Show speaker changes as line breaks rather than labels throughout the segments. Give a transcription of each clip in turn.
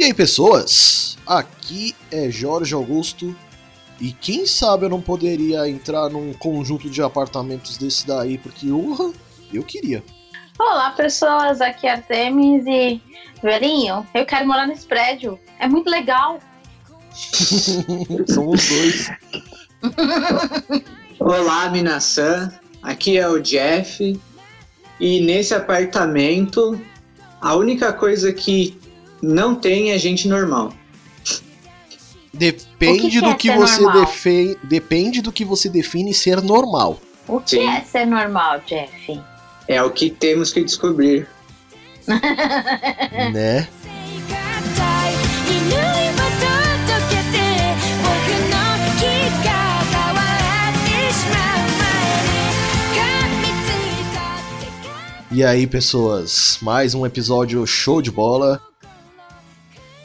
E aí, pessoas? Aqui é Jorge Augusto. E quem sabe eu não poderia entrar num conjunto de apartamentos desse daí, porque urra, eu queria.
Olá, pessoas. Aqui é Artemis e. Velhinho, eu quero morar nesse prédio. É muito legal.
Somos dois.
Olá, Minasan. Aqui é o Jeff. E nesse apartamento, a única coisa que não tem agente normal.
Depende
que que
do
é
que você define. Depende do que você define ser normal.
O que
Sim.
é ser normal, Jeff?
É o que temos que descobrir.
né? E aí, pessoas, mais um episódio show de bola.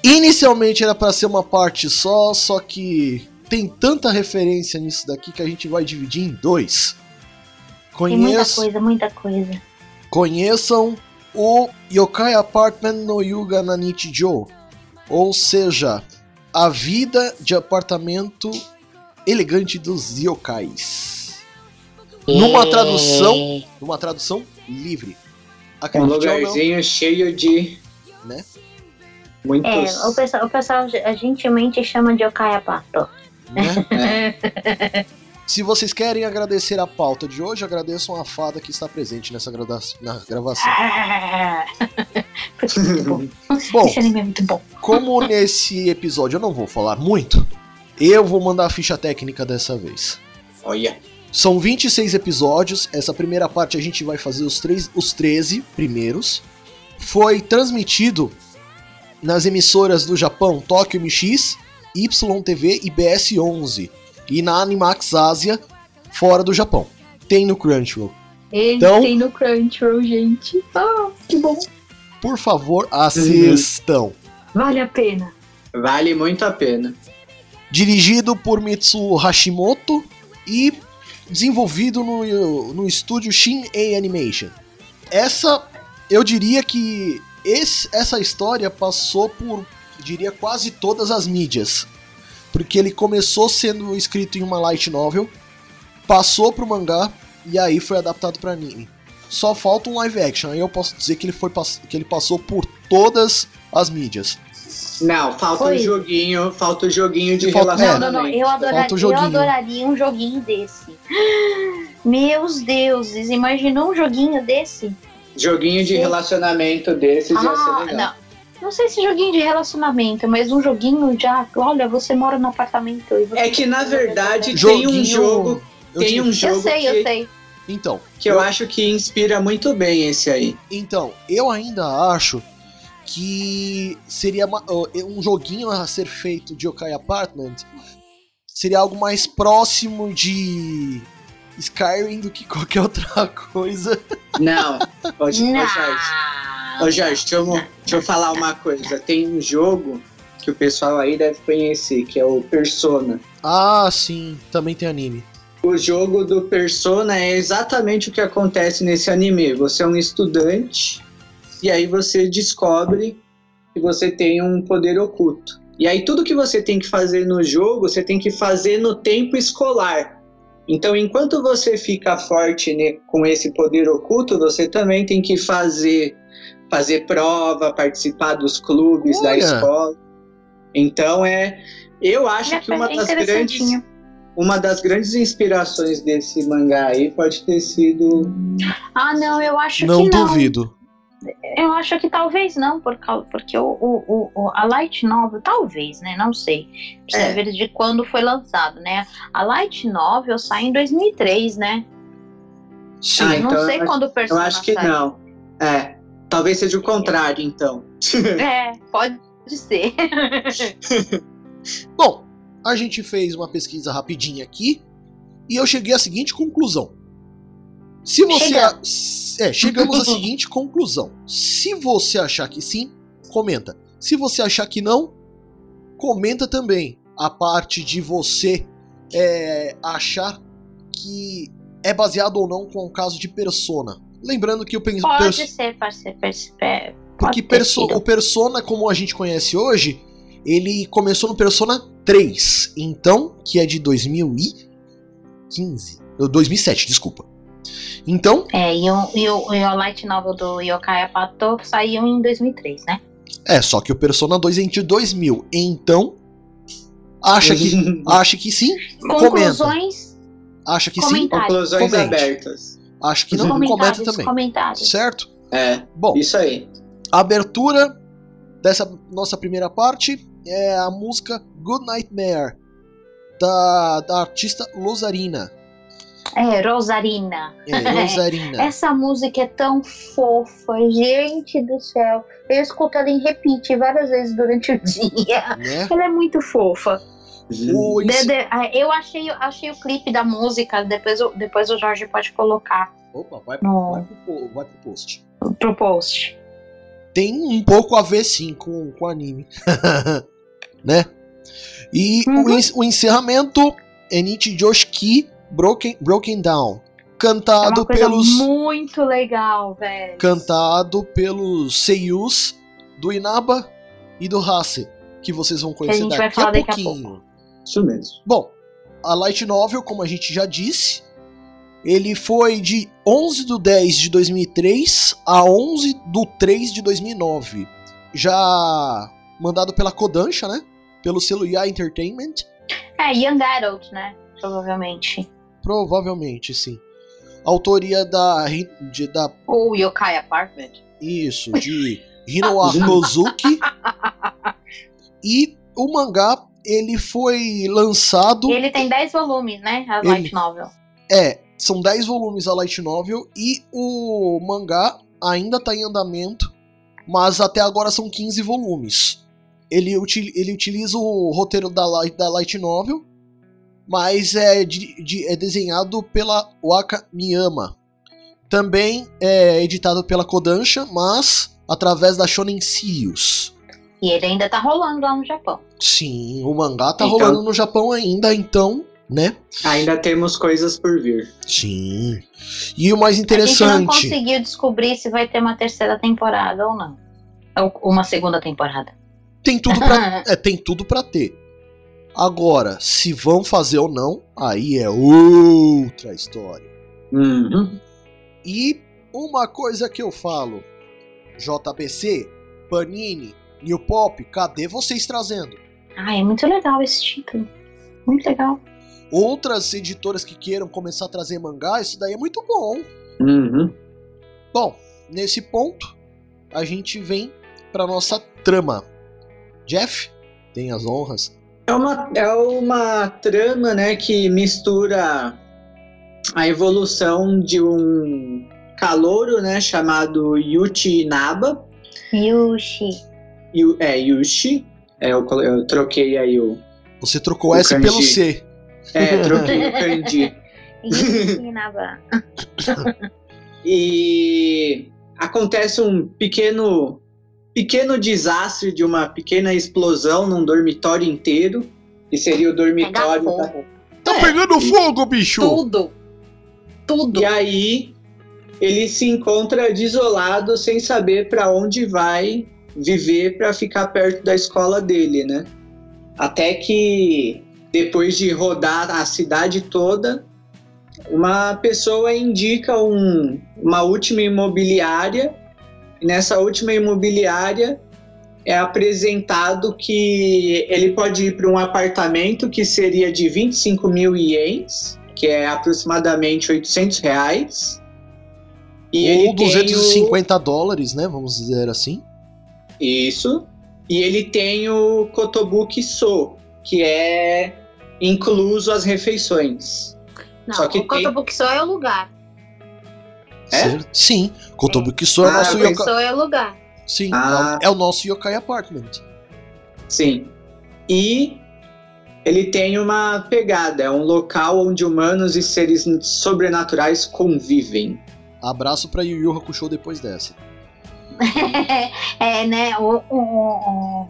Inicialmente era pra ser uma parte só, só que tem tanta referência nisso daqui que a gente vai dividir em dois.
Tem muita
Conheço,
coisa, muita coisa.
conheçam o Yokai Apartment no Yuga Nanichi Jo, ou seja, a vida de apartamento elegante dos yokais. Numa tradução, numa tradução livre.
Um
Acredite ou não,
lugarzinho cheio de.
Né?
Muitos.
É, o pessoal, o pessoal gentilmente chama de Okayapato.
né? Se vocês querem agradecer a pauta de hoje, agradeçam a fada que está presente nessa grada- na gravação.
É muito bom.
Bom,
Esse anime é muito bom.
como nesse episódio eu não vou falar muito, eu vou mandar a ficha técnica dessa vez.
Olha.
São 26 episódios, essa primeira parte a gente vai fazer os, três, os 13 primeiros. Foi transmitido nas emissoras do Japão Tokyo MX, YTV e BS11. E na Animax Ásia, fora do Japão. Tem no Crunchyroll.
Ele
Então-
tem no Crunchyroll, gente. Ah, que bom.
Por favor, assistam.
Vale a pena.
Vale muito a pena.
Dirigido por Mitsu Hashimoto e desenvolvido no, no estúdio Shin-Ei Animation. Essa, eu diria que esse- essa história passou por, diria, quase todas as mídias. Porque ele começou sendo escrito em uma light novel, passou pro mangá e aí foi adaptado para anime. Só falta um live action, aí eu posso dizer que ele, foi, que ele passou por todas as mídias.
Não, falta
Foi.
o joguinho. Falta o joguinho de
Falta-
Não,
relacionamento.
não, não. Eu adoraria,
Falta o
eu adoraria um joguinho desse. Meus deuses, imaginou um joguinho desse?
Joguinho de
Sim.
relacionamento desses ia ser
Ah,
legal.
não. Não sei se joguinho de relacionamento, mas um joguinho já. Olha, você mora no apartamento e você.
É que na verdade tem
Joguinho-
um jogo.
Eu
Tem um jogo
Eu sei,
que,
eu sei.
Então,
que eu acho que inspira muito bem esse aí.
Então, eu ainda acho que seria um joguinho a ser feito de Yokai Apartment seria algo mais próximo de Skyrim do que qualquer outra coisa.
Não, ô, ô, Jorge.
Não.
Ô Jorge, deixa eu, deixa eu falar uma coisa. Tem um jogo que o pessoal aí deve conhecer, que é o Persona.
Ah, sim, também tem anime.
O jogo do Persona é exatamente o que acontece nesse anime. Você é um estudante e aí você descobre que você tem um poder oculto. E aí tudo que você tem que fazer no jogo, você tem que fazer no tempo escolar. Então, enquanto você fica forte né, com esse poder oculto, você também tem que fazer fazer prova, participar dos clubes da
Olha.
escola. Então é, eu acho
É
que uma das grandes uma das grandes inspirações desse mangá aí pode ter sido.
Ah, não, eu acho
Não
que não.
duvido.
Eu acho que talvez não, por causa, porque o, o, o- a Light Novel, talvez, né? Não sei. Precisa
É.
ver de quando foi lançado, né? A Light Novel sai em 2003, né?
Sim,
Ah,
não
então
sei
eu acho-
quando o
Eu acho que
sai.
não. É. Talvez seja o contrário, então.
É, pode ser.
Bom, a gente fez uma pesquisa rapidinha aqui e eu cheguei à seguinte conclusão. Se você.
Chegamos.
É, chegamos à seguinte conclusão. Se você achar que sim, comenta. Se você achar que não, comenta também a parte de você é, achar que é baseado ou não com o caso de Persona. Lembrando que o
Pode
pers-
ser, pode ser, pers- é,
Porque
Pode
perso- o Persona, como a gente conhece hoje, ele começou no Persona 3. Então, que é de 2015. Não, 2007, desculpa. Então,
É, e o, e, o, e o Light Novel do Yokai Apato saiu em 2003, né?
é, só que o Persona 2 é de 2000. Então, acha que, acha que sim? Comenta.
Conclusões,
Acha que sim?
Conclusões
Comente.
abertas.
Acho que não? Comenta também.
comentários.
Certo?
É,
Bom,
isso aí.
a abertura dessa nossa primeira parte é a música Good Nightmare, da, da artista Lozarina.
É, Rosarina.
É, Lozarina.
Essa música é tão fofa, gente do céu. Eu escuto ela em repeat várias vezes durante o dia.
né?
Ela é muito fofa.
O
de- ah, eu achei, achei o clipe da música, depois, o- depois o Jorge pode colocar
Opa, vai,
No-
vai, pro, vai pro post.
pro post.
Tem um pouco a ver sim com o anime. né? E o,
Uhum.
en- o encerramento é Nichi Joshiki Broken, Broken Down.
É
Cantado
uma coisa
pelos.
muito legal, velho.
Cantado pelos seiyus do Inaba e do Hase. Que vocês vão conhecer
gente vai
daqui
falar
a
daqui a
pouquinho.
Isso mesmo.
Bom, a Light Novel, como a gente já disse, ele foi de 11 de 10 de 2003 a 11 do 3 de 2009. Já mandado pela Kodansha, né? Pelo selo Ya Entertainment.
É, Young Adult, né? Provavelmente.
Provavelmente, sim. Autoria da, de, da
Ou Yokai Apartment.
isso, de Hinoa Kozuki. e o mangá, ele foi lançado...
Ele tem 10 volumes, né? A
Ele-
Light Novel.
É, são 10 volumes a light novel e o mangá ainda tá em andamento, mas até agora são 15 volumes. Ele, ele utiliza o roteiro da light, da light novel, mas é, de- de- é desenhado pela Waka Miyama. Também é editado pela Kodansha, mas através da Shonen Sirius.
E ele ainda tá rolando lá no Japão.
Sim, o mangá tá
Então-
rolando no Japão ainda, então, né?
Ainda temos coisas por vir.
Sim. E o mais
A gente não
interessante.
conseguiu descobrir se vai ter uma terceira temporada ou não. Ou uma segunda temporada.
Tem tudo pra, é, tem tudo para ter. Agora, se vão fazer ou não, aí é outra história.
Uhum.
E uma coisa que eu falo, JBC, Panini, New Pop, cadê vocês trazendo?
Ai, é muito legal esse título. Muito legal.
Outras editoras que queiram começar a trazer mangá, isso daí é muito bom.
Uhum.
Bom, nesse ponto, a gente vem pra nossa trama. Jeff, tem as honras.
É uma, é uma trama né, que mistura a evolução de um calouro né, chamado Yuchi Inaba.
Yushi.
Yu, é, Yushi. É, eu, eu troquei aí o.
Você trocou
O
S
kanji.
pelo C.
É, troquei o kanji.
Yushi Naba.
E acontece um pequeno pequeno desastre de uma pequena explosão num dormitório inteiro, que seria o dormitório da.
Tá
É,
pegando fogo, bicho!
Tudo. Tudo.
E aí ele se encontra desolado, sem saber para onde vai viver para ficar perto da escola dele, né? Até que depois de rodar a cidade toda, uma pessoa indica um- uma última imobiliária. E nessa última imobiliária é apresentado que ele pode ir para um apartamento que seria de 25 mil ienes, que é aproximadamente 800 reais. E
Ou
ele tem o-
250 dólares, né? Vamos dizer assim.
Isso. E ele tem o Kotobuki So, que é incluso as refeições.
Não,
Só que
o
tem-
Kotobuki só é o lugar.
É?
Sim. Kotobuki Sou é o
Ah,
nosso yokai.
É o lugar.
Sim,
Ah.
é o- é o nosso yokai apartment.
Sim. E ele tem uma pegada, é um local onde humanos e seres sobrenaturais convivem.
Abraço pra Yu Yu Hakusho depois dessa.
é, né? O, o- o-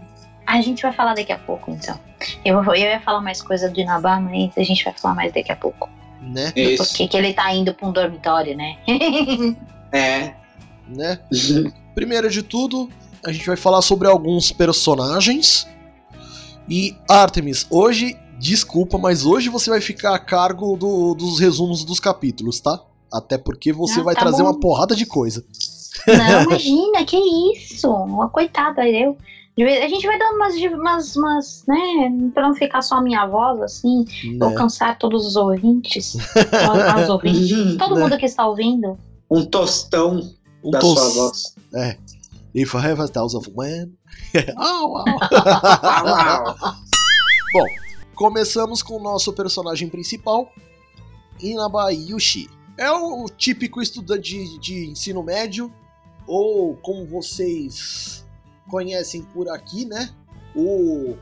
A gente vai falar daqui a pouco, então. Eu, vou- eu ia falar mais coisa do Inabá, mas a gente vai falar mais daqui a pouco.
Né?
Isso.
Porque que ele tá indo pra um dormitório, né?
É.
né? Primeiro de tudo, a gente vai falar sobre alguns personagens. E Artemis, hoje, desculpa, mas hoje você vai ficar a cargo do- dos resumos dos capítulos, tá? Até porque você
Ah,
vai
tá
trazer
bom.
uma porrada de coisa.
Não, imagina, que isso? Uma coitada, eu. A gente vai dando umas, umas, umas, né? Pra não ficar só a minha voz, assim, ou
Né?
cansar todos os ouvintes. as ouvintes. Todo
Né?
mundo que está ouvindo.
um tostão
Um
da
tos-
sua voz.
É. If I have a thousand men. Au, au. Bom, começamos com o nosso personagem principal, Inaba Yushi. É o típico estudante de, de ensino médio, ou como vocês conhecem por aqui, né? O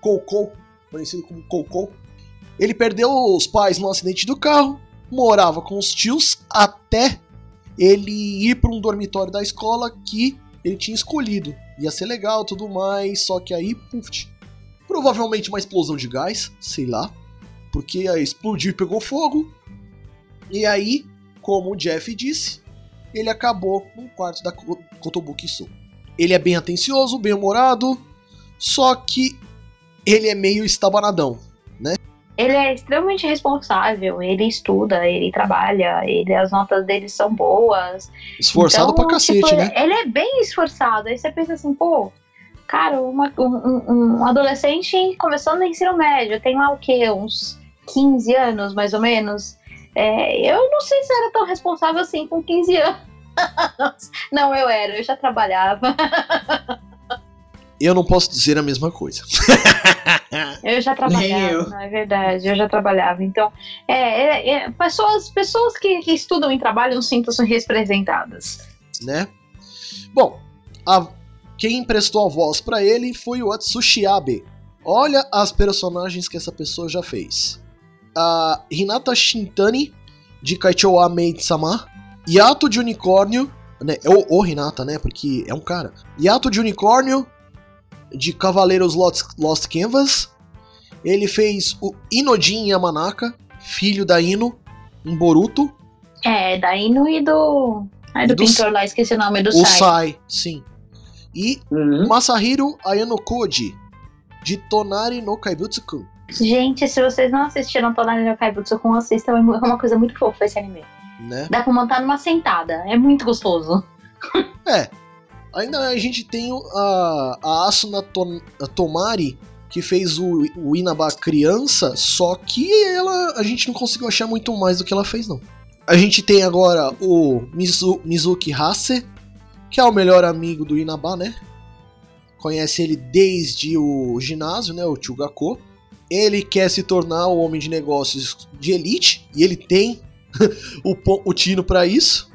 Koukou, conhecido como Koukou. Ele perdeu os pais num acidente do carro, morava com os tios até ele ir para um dormitório da escola que ele tinha escolhido. Ia ser legal tudo mais, só que aí, puf, provavelmente uma explosão de gás, sei lá, porque aí explodiu e pegou fogo. E aí, como o Jeff disse, ele acabou no quarto da Ko- Kotobuki Sou. Ele é bem atencioso, bem humorado, só que ele é meio estabanadão.
Ele é extremamente responsável, ele estuda, ele trabalha, ele, as notas dele são boas.
Esforçado
Então,
pra cacete,
tipo,
né?
Ele é bem esforçado. Aí você pensa assim, pô, cara, uma- um, um- um adolescente começando no ensino médio, tem lá o quê? Uns 15 anos, mais ou menos. É, eu não sei se era tão responsável assim com 15 anos. Não, eu era, eu já trabalhava.
Eu não posso dizer a mesma coisa.
Eu já trabalhava,
eu.
não é verdade, eu já trabalhava. Então, é, é- é, pessoas, pessoas que, que estudam e trabalham sintam-se representadas.
né? Bom, a- quem emprestou a voz pra ele foi o Atsushi Abe. Olha as personagens que essa pessoa já fez. A Hinata Shintani, de Kaichou Maid-sama. Yato de Unicórnio, né? Ou, ou Hinata, né? Porque é um cara. Yato de Unicórnio, de Cavaleiros Lost, Lost Canvas. Ele fez o Inojin Yamanaka, filho da Ino, em Boruto.
É, da Ino e do.
E
do
do
pintor lá, esqueci o nome do
o
Sai.
Sai, sim. E
Uhum.
Masahiro Ayanokoji, de Tonari no Kaibutsu-kun.
Gente, se vocês não assistiram Tonari no Kaibutsu com assistam, é é uma coisa muito fofa esse anime.
Né?
Dá pra montar numa sentada, é muito gostoso.
É. Ainda a gente tem a, a Asuna Ton- a Tomari, que fez o, o Inaba criança, só que ela a gente não conseguiu achar muito mais do que ela fez, não. A gente tem agora o Mizu- Mizuki Hase, que é o melhor amigo do Inaba, né? Conhece ele desde o ginásio, né? O Chugako. Ele quer se tornar o homem de negócios de elite, e ele tem o, o tino pra isso.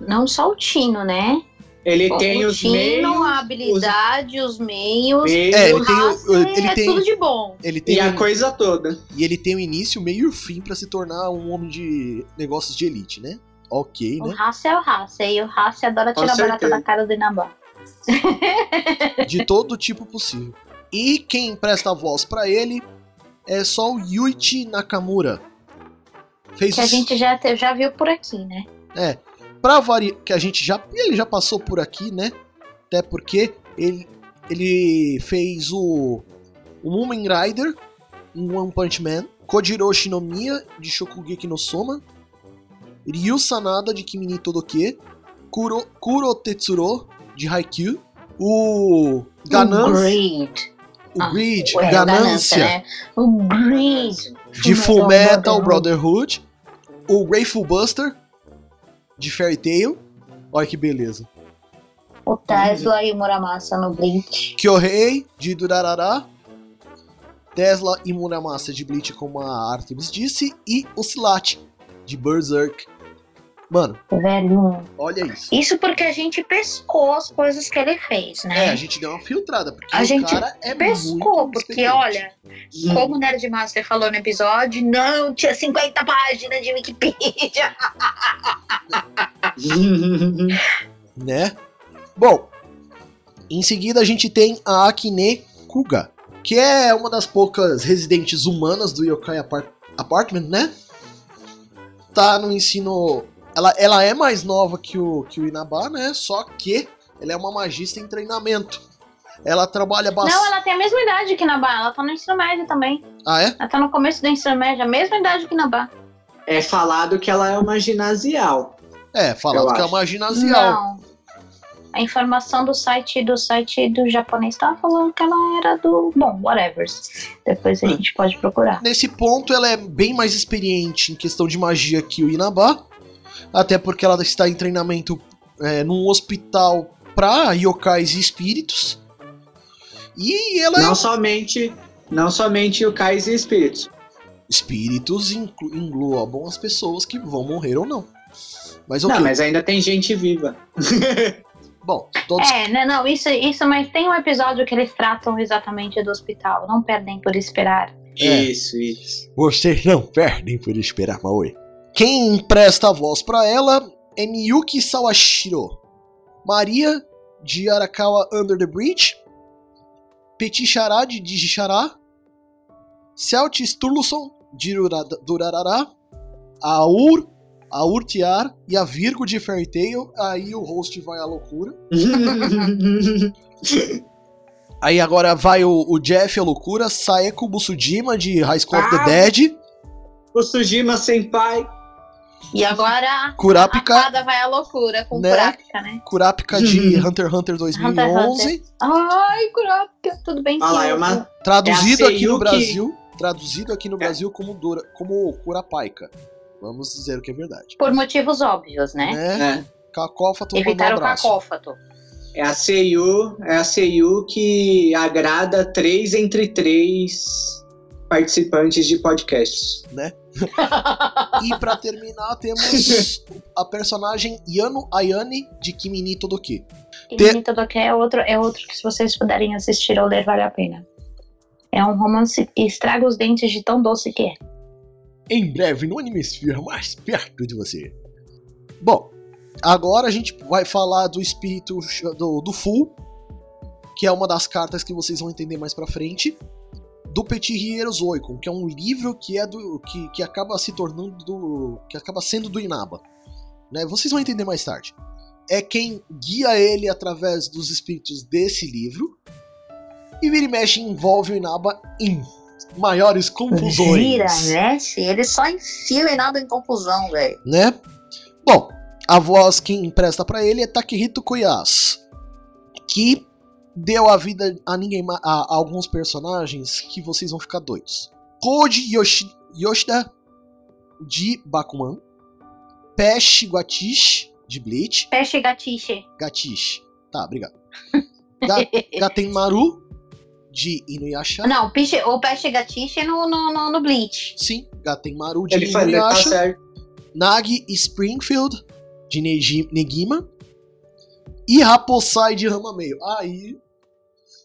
Não só o Tino, né?
Ele tem
o
os
Tino,
meios
a habilidade, os meios.
meios
É,
o
ele tem o- ele
é
tem-
tudo de bom.
Ele tem
e a
um-
coisa toda.
E ele tem o início, meio e o fim pra se tornar um homem de negócios de elite, né? Ok,
O
né?
Hasse é o Hasse, e o Hasse adora tirar barata da cara do Inabá.
De todo tipo possível. E quem presta a voz pra ele é só o Yuichi Nakamura. Fez
Que a gente já, já viu por aqui, né?
É. Pra variar. Que a gente já. Ele já passou por aqui, né? Até porque ele, ele fez o. O Mumen Rider em One Punch Man. Kojiro Shinomiya de Shokugeki no Soma. Ryu Sanada de Kimi ni Todoke. Kuro, Kuro Tetsuro de Haikyuu. O.
O
Ganância.
Greed.
O
Ah,
Greed.
Ué,
Ganância.
né? O Greed.
de Full Metal
Brotherhood.
O Grateful Buster de Fairy Tail, olha que beleza.
O Tesla e o Muramasa no Bleach.
Kyohei de Durarara, Tesla e Muramasa de Bleach, como a Artemis disse, e o Silat de Berserk. Mano,
Velho.
olha isso.
Isso porque a gente pescou as coisas que ele fez,
É,
né?
a gente deu uma filtrada, porque
A
o
gente
cara é
pescou, porque olha, como o Nerdmaster falou no episódio, não tinha 50 páginas de Wikipedia.
né? Bom, em seguida a gente tem a Akine Kuga, que é uma das poucas residentes humanas do Yokai Apart Apartment, né? Tá no ensino. Ela, ela é mais nova que o, que o Inaba, né? Só que ela é uma magista em treinamento. Ela trabalha bastante.
Não, ela tem a mesma idade que Nabá. Ela tá no ensino médio também.
Ah, é?
Ela tá no começo do ensino médio, a mesma idade que Nabá.
É falado que ela é uma ginasial.
É, falando
Eu
que é uma ginasial.
Não. A informação do site do site do japonês tava falando que ela era do. Bom, whatever. Depois a
Hum.
gente pode procurar.
Nesse ponto, ela é bem mais experiente em questão de magia que o Inaba. Até porque ela está em treinamento é, num hospital pra yokais e espíritos. E ela é
Não somente, não somente o Kais e Espíritos.
Espíritos inclu- englobam as pessoas que vão morrer ou não. Mas ok.
Não, mas ainda tem gente viva.
Bom, todos.
É, né, não, isso, isso, mas tem um episódio que eles tratam exatamente do hospital. Não perdem por esperar.
É.
Isso, isso.
Vocês não perdem por esperar, Maui. Quem empresta a voz pra ela é Miyuki Sawashiro. Maria, de Arakawa Under the Bridge. Petit Chará, de Digichará. Celt Sturluson, de Durada- Durarará. Aur, Aurtiar e a Virgo de Fairy Tail. Aí o host vai à loucura. Aí agora vai o, o Jeff à loucura. Saeko Busujima, de High School of the
Ah.
Dead.
o Sujima Senpai.
E agora a
Kurapika,
fada vai à loucura com
Né?
Kurapika, né?
Kurapika de Hunter x Hunter 2011.
Ai, Kurapika, tudo bem
Olha lá, é uma,
Traduzido
É a
aqui no. Brasil. Traduzido aqui no
É.
Brasil como, Dura, como Kurapika. Vamos dizer o que é verdade.
Por motivos óbvios, né?
Né?
é,
Cacófato um
Evitar o cacófato.
é a Seiyu, é a Seiyu que agrada três entre três participantes de podcasts.
E pra terminar, temos a personagem Yano Ayane de Kimini Todoki.
E
Te-
Bonito do que é outro, é outro que se vocês puderem assistir ou ler, vale a pena. É um romance que estraga os dentes de tão doce que é.
Em breve no Animesphere, mais perto de você. Bom, agora a gente vai falar do espírito do, do Full, que é uma das cartas que vocês vão entender mais pra frente. Do Petit Riero Zoikon, que é um livro que é do que, que acaba se tornando do que acaba sendo do Inaba, né? Vocês vão entender mais tarde. É quem guia ele através dos espíritos desse livro. E vira e mexe envolve o Inaba em maiores confusões
Gira, né? Se Ele só enfia e nada em confusão, velho.
né? Bom, a voz que empresta pra ele é Takehito Koyas, que deu a vida a ninguém a, a alguns personagens que vocês vão ficar doidos. Koji Yoshi- Yoshida de Bakuman, Pesh Guatish de Bleach,
Peixe gatiche.
Gatish. Tá, obrigado. Ga Gatenmaru de Inuyasha.
Não, piche, o peixe gatiche no, no, no, no Bleach.
Sim, Gatenmaru de
Ele tá
Inuyasha.
certo.
Nagi Springfield, de Neji- Negima. E Raposai de Ramameio. Aí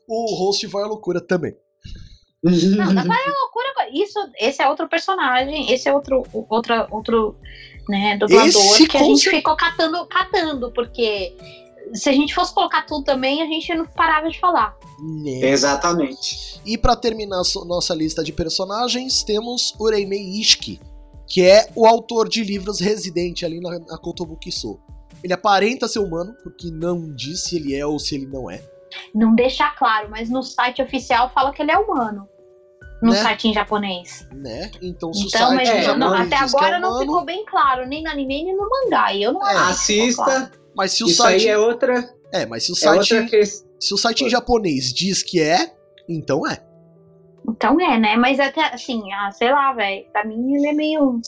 o host vai à loucura também.
Não, pra ir loucura. Isso, esse é outro personagem, esse é outro, outra, outro né, dublador
Esse
que a gente ficou catando, catando, porque se a gente fosse colocar tudo também, a gente não parava de falar.
Né?
Exatamente.
E pra terminar nossa lista de personagens, temos Ureimei Ishiki, que é o autor de livros residente ali na, na Kotobukiso. Ele aparenta ser humano, porque não diz se ele é ou se ele não é.
Não deixa claro, mas no site oficial fala que ele é humano. No
Né?
site em japonês.
Né? Então, se o
Então,
site
mas
é,
não- até
que
agora
é
não ficou bem claro, nem no anime nem no mangá. E eu não
É.
acho que ficou claro.
Assista.
Mas se o
Isso
site.
aí é outra,
É, mas se o
é
site.
outra questão.
Se o site em japonês diz que é, então é.
Então é, né? Mas até assim, ah, sei lá, velho. Pra mim ele é meio.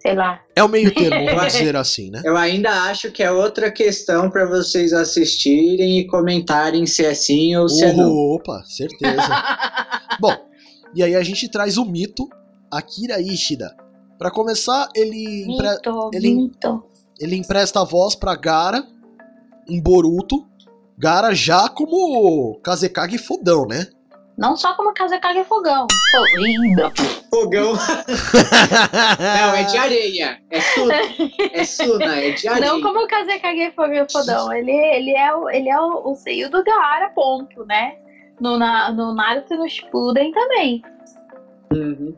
Sei lá.
É o meio termo, vamos dizer assim, né?
Eu ainda acho que é outra questão para vocês assistirem e comentarem se é sim ou se é não.
Opa, certeza. Bom, e aí a gente traz o mito Akira Ishida. Pra começar, ele, empre-
Mito,
ele-
mito.
ele empresta a voz pra Gara em Boruto. Gara já como Kazekage fodão, né?
Não só como Kazekage Fogão. Pô, linda.
Fogão. Não, é de areia. É Suna. É Suna, é de areia.
Não como Kazekage Fogão Fodão. Ele, ele é, o, ele é o, o seio do Gaara, ponto, né? No, na, no Naruto e no Shippuden também.
Uhum.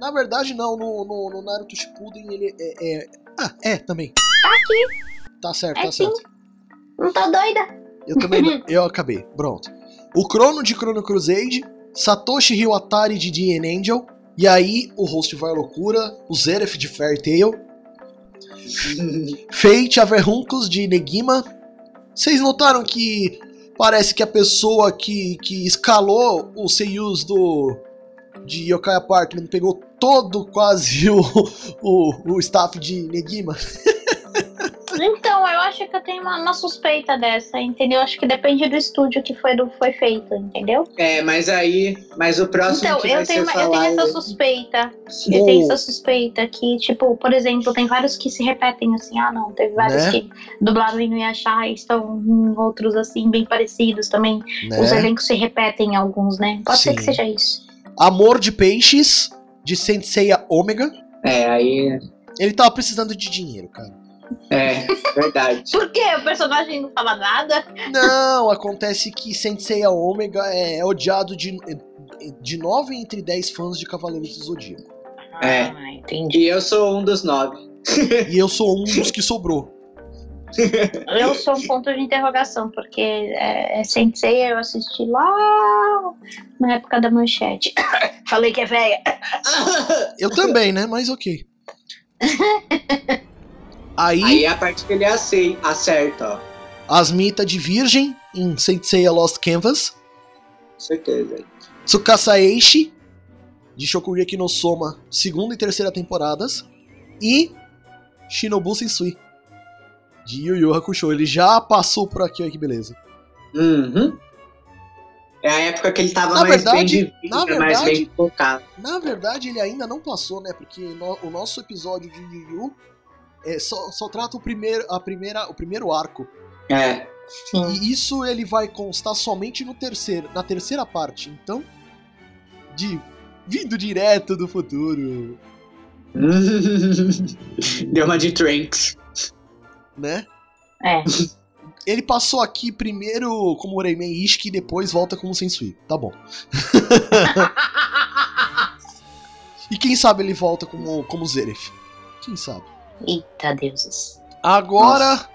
Na verdade, não. No, no, no Naruto Shippuden, ele é, é- Ah, é, também.
Tá aqui,
Tá certo,
É
tá
sim.
certo.
não tô doida.
Eu também não. Eu acabei. Pronto. O Crono de Chrono Crusade, Satoshi Hiwatari de DN Angel, e aí o host vai à loucura, o Zeref de Fairy Tail, Fate Averruncos de Negima. Vocês notaram que parece que a pessoa que, que escalou os seiyus do de Yokai Apartment pegou todo quase o, o, o staff de Negima?
Então, eu acho que eu tenho uma, uma suspeita dessa, entendeu? Acho que depende do estúdio que foi, do, foi feito, entendeu?
É, mas aí. Mas o próximo
Então,
que
eu
vai
tenho,
ser
uma- eu tenho essa suspeita. Eu tenho essa suspeita que, tipo, por exemplo, tem vários que se repetem assim, ah não, teve vários
Né?
que dublaram em Inuyasha e estão em outros assim, bem parecidos também. Os
Né?
elencos se repetem em alguns, né? Pode ser
Sim.
que seja isso.
Amor de Peixes, de Senseiya Ômega.
É, aí.
Ele tava precisando de dinheiro, cara.
É, verdade.
Por quê? O personagem não fala nada?
Não, acontece que Senseiya Ômega é odiado de, de 9 entre 10 fãs de Cavaleiros do Zodíaco.
É.
Ah, entendi.
E eu sou um dos nove.
E eu sou um dos que sobrou.
Eu sou um ponto de interrogação, porque é, é Sensei eu assisti lá na época da manchete. Falei que é velha.
Eu também, né? Mas ok. Aí,
Aí é a parte que ele acei- acerta, ó.
Asmita de Virgem em Senseiya Lost Canvas.
Certeza.
Tsukasa Eishi de Shokugeki no Soma, segunda e terceira temporadas. E Shinobu Sensui de Yu Yu Hakusho. Ele já passou por aqui, olha que beleza.
Uhum. É a época que ele tava
Na
mais
verdade-
bem
na
mais
verdade-
bem focado.
Na verdade, ele ainda não passou, né? Porque no- o nosso episódio de Yu Yu é, só, só trata o primeiro, a primeira, o primeiro arco.
É.
Sim.
E isso ele vai constar somente no terceiro, na terceira parte. Então, de vindo direto do futuro,
Deu uma de Tranks.
né?
É.
Ele passou aqui primeiro como Reimen Ishiki e depois volta como Sensui. Tá bom. E quem sabe ele volta como, como Zeref. Quem sabe?
Eita deuses.
Agora,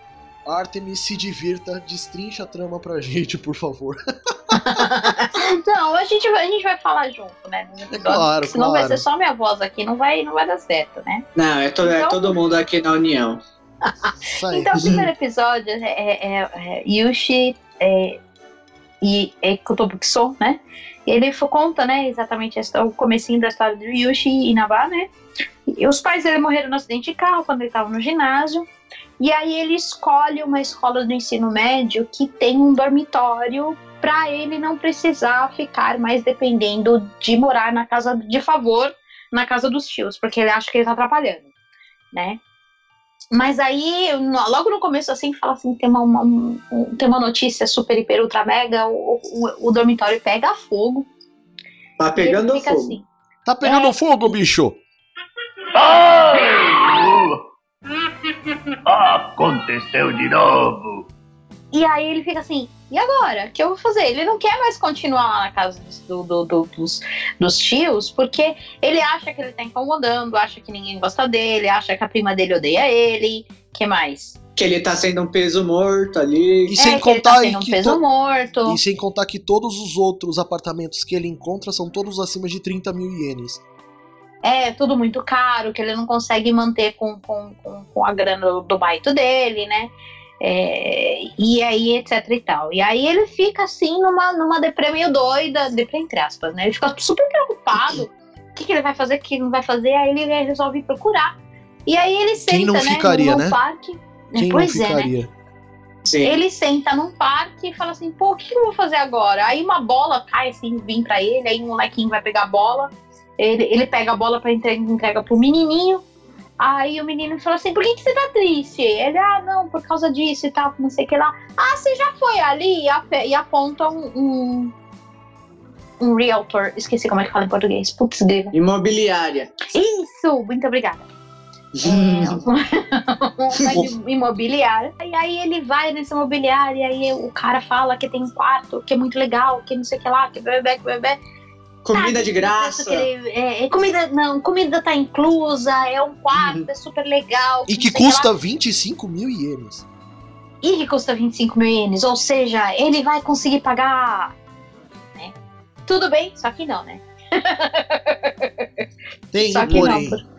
Artemis se divirta, destrincha a trama pra gente, por favor.
Não, a gente, vai- a gente vai falar junto, né? episódios,
claro,
Senão
claro.
vai ser só minha voz aqui, não vai, não vai dar certo, né?
Não, é, to- é
Então-
todo mundo aqui na União.
Então, o primeiro episódio é, é- é- é Yushi é, e é Kotobukiso, né? Ele conta, né, exatamente o comecinho da história do Yushi e Inaba, né? E os pais dele morreram no acidente de carro quando ele estava no ginásio. E aí ele escolhe uma escola do ensino médio que tem um dormitório para ele não precisar ficar mais dependendo de morar na casa de favor na casa dos tios, porque ele acha que ele tá atrapalhando, né? Mas aí, logo no começo, assim, fala assim, tem uma, uma- um- tem uma notícia super, hiper, ultra, mega, o, o, o dormitório pega fogo.
Tá pegando fogo.
assim.
Tá pegando
É.
fogo, bicho!
Aconteceu de novo.
E aí ele fica assim, e agora? O que eu vou fazer? Ele não quer mais continuar lá na casa dos, do- do- do- dos, dos tios, porque ele acha que ele tá incomodando, acha que ninguém gosta dele, acha que a prima dele odeia ele. que mais?
Que ele tá sendo um peso morto ali.
E sem
é, que ele tá
contar
sendo um
que
peso
to-
morto.
E sem contar que todos os outros apartamentos que ele encontra são todos acima de 30 mil ienes.
É tudo muito caro, que ele não consegue manter com, com, com, com a grana do, baito dele, né? É, e aí, etc e tal. E aí ele fica assim numa, numa deprê meio doida, deprê entre aspas, né? Ele fica super preocupado. O que, que ele vai fazer, o que ele não vai fazer? Aí ele resolve procurar. E aí ele senta,
Quem não
né,
ficaria,
num
né?
parque.
Quem
pois
não
é, né?
ficaria?
Sim.
Ele senta num parque e fala assim, pô, o que eu vou fazer agora? Aí uma bola cai assim, vem pra ele, aí um molequinho vai pegar a bola, ele, ele pega a bola pra entrega, entrega pro menininho, aí o menino fala assim, por que, que você tá triste? Ele, ah, não, por causa disso e tal, não sei o que lá. Ah, você já foi ali e, aponta um, um, um realtor, esqueci como é que fala em português, putz, grego.
Imobiliária.
Isso, muito obrigada. É, uma imobiliária. E aí ele vai nessa imobiliária e aí o cara fala que tem um quarto que é muito legal, que não sei o que lá, que bebê, que bebê.
Comida de graça.
ele- é, é comida, não, comida tá inclusa, é um quarto,
Uhum.
é super legal.
E que
sei lá.
custa 25 mil ienes.
E que custa 25 mil ienes, ou seja, ele vai conseguir pagar. Né? Tudo bem, só que não, né?
Tem,
Só que
porém.
não.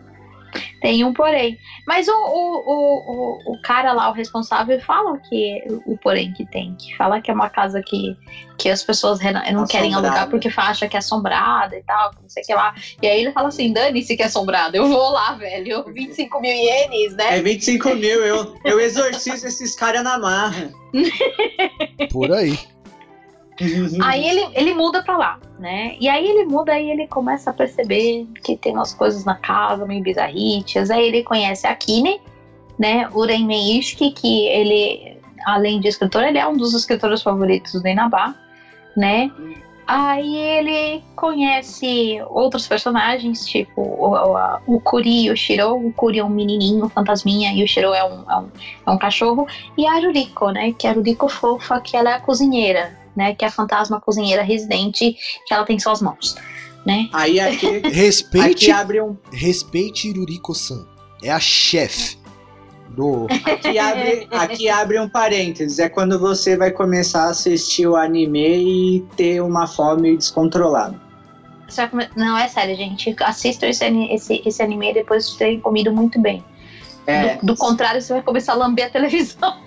Tem um porém. Mas o, o, o, o, o cara lá, o responsável, fala que o porém que tem. Que fala que é uma casa que, que as pessoas não querem
Assombrada.
alugar porque acha que é assombrada e tal, não sei o que lá. E aí ele fala assim: dane-se que é assombrada. Eu vou lá, velho. 25 mil ienes, né?
É 25 mil, eu, eu exorcizo esses caras na marra.
Por aí.
Aí ele, ele muda pra lá, né? E aí ele muda e ele começa a perceber que tem umas coisas na casa meio bizarritas. Aí ele conhece a Kine, né? Uren Meishki, que ele, além de escritor, ele é um dos escritores favoritos do Inabá, né? Aí ele conhece outros personagens, tipo o, o, o Kuri e o Shiro. O Kuri é um menininho, fantasminha, e o Shiro é um, é um, é um cachorro. E a Ruriko, né? Que é a Ruriko fofa, que ela é a cozinheira, né? Que é a fantasma cozinheira residente, que ela tem suas mãos, né?
Aí aqui,
Respeite,
aqui abre um.
respeite Iruriko-san. É a chefe do.
Aqui abre, aqui abre um parênteses. É quando você vai começar a assistir o anime e ter uma fome descontrolada.
Não, é sério, gente. Assistam esse, esse, esse anime depois de terem comido muito bem.
É,
Do, do contrário, você vai começar a lamber a televisão.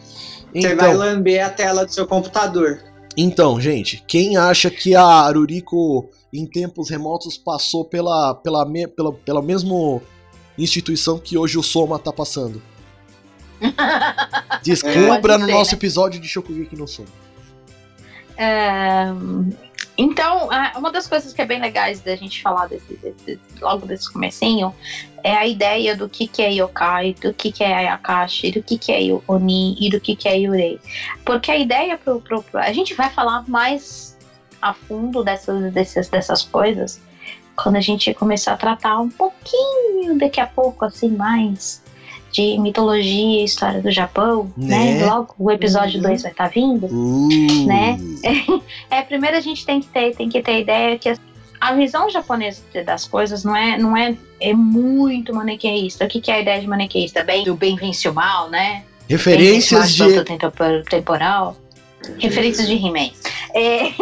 você vai
Então,
lamber a tela do seu computador.
Então, gente, quem acha que a Aruriko em tempos remotos passou pela, pela, me- pela, pela mesma instituição que hoje o Soma tá passando? Descubra
Pode
no
ser,
nosso
né?
episódio de Shokugeki no Soma.
É, Então, uma das coisas que é bem legais da gente falar desse, desse- logo desse comecinho é a ideia do que, que é yokai, do que, que é ayakashi, do que, que é oni e do que, que é yurei. Porque a ideia pro, pro, pro- A gente vai falar mais a fundo dessas, dessas, dessas coisas quando a gente começar a tratar um pouquinho daqui a pouco, assim, mais de mitologia e história do Japão, né?
Né?
Logo o episódio
Uhum.
2 vai estar vindo.
Uh,
Né? É, primeiro a gente tem que ter, tem que ter a ideia que a visão japonesa das coisas não é, não é, é muito maniqueísta. O que, que é a ideia de maniqueísta? Bem, do bem vence o mal, né?
referências
o
de.
temporal. Referências de He-Man. É,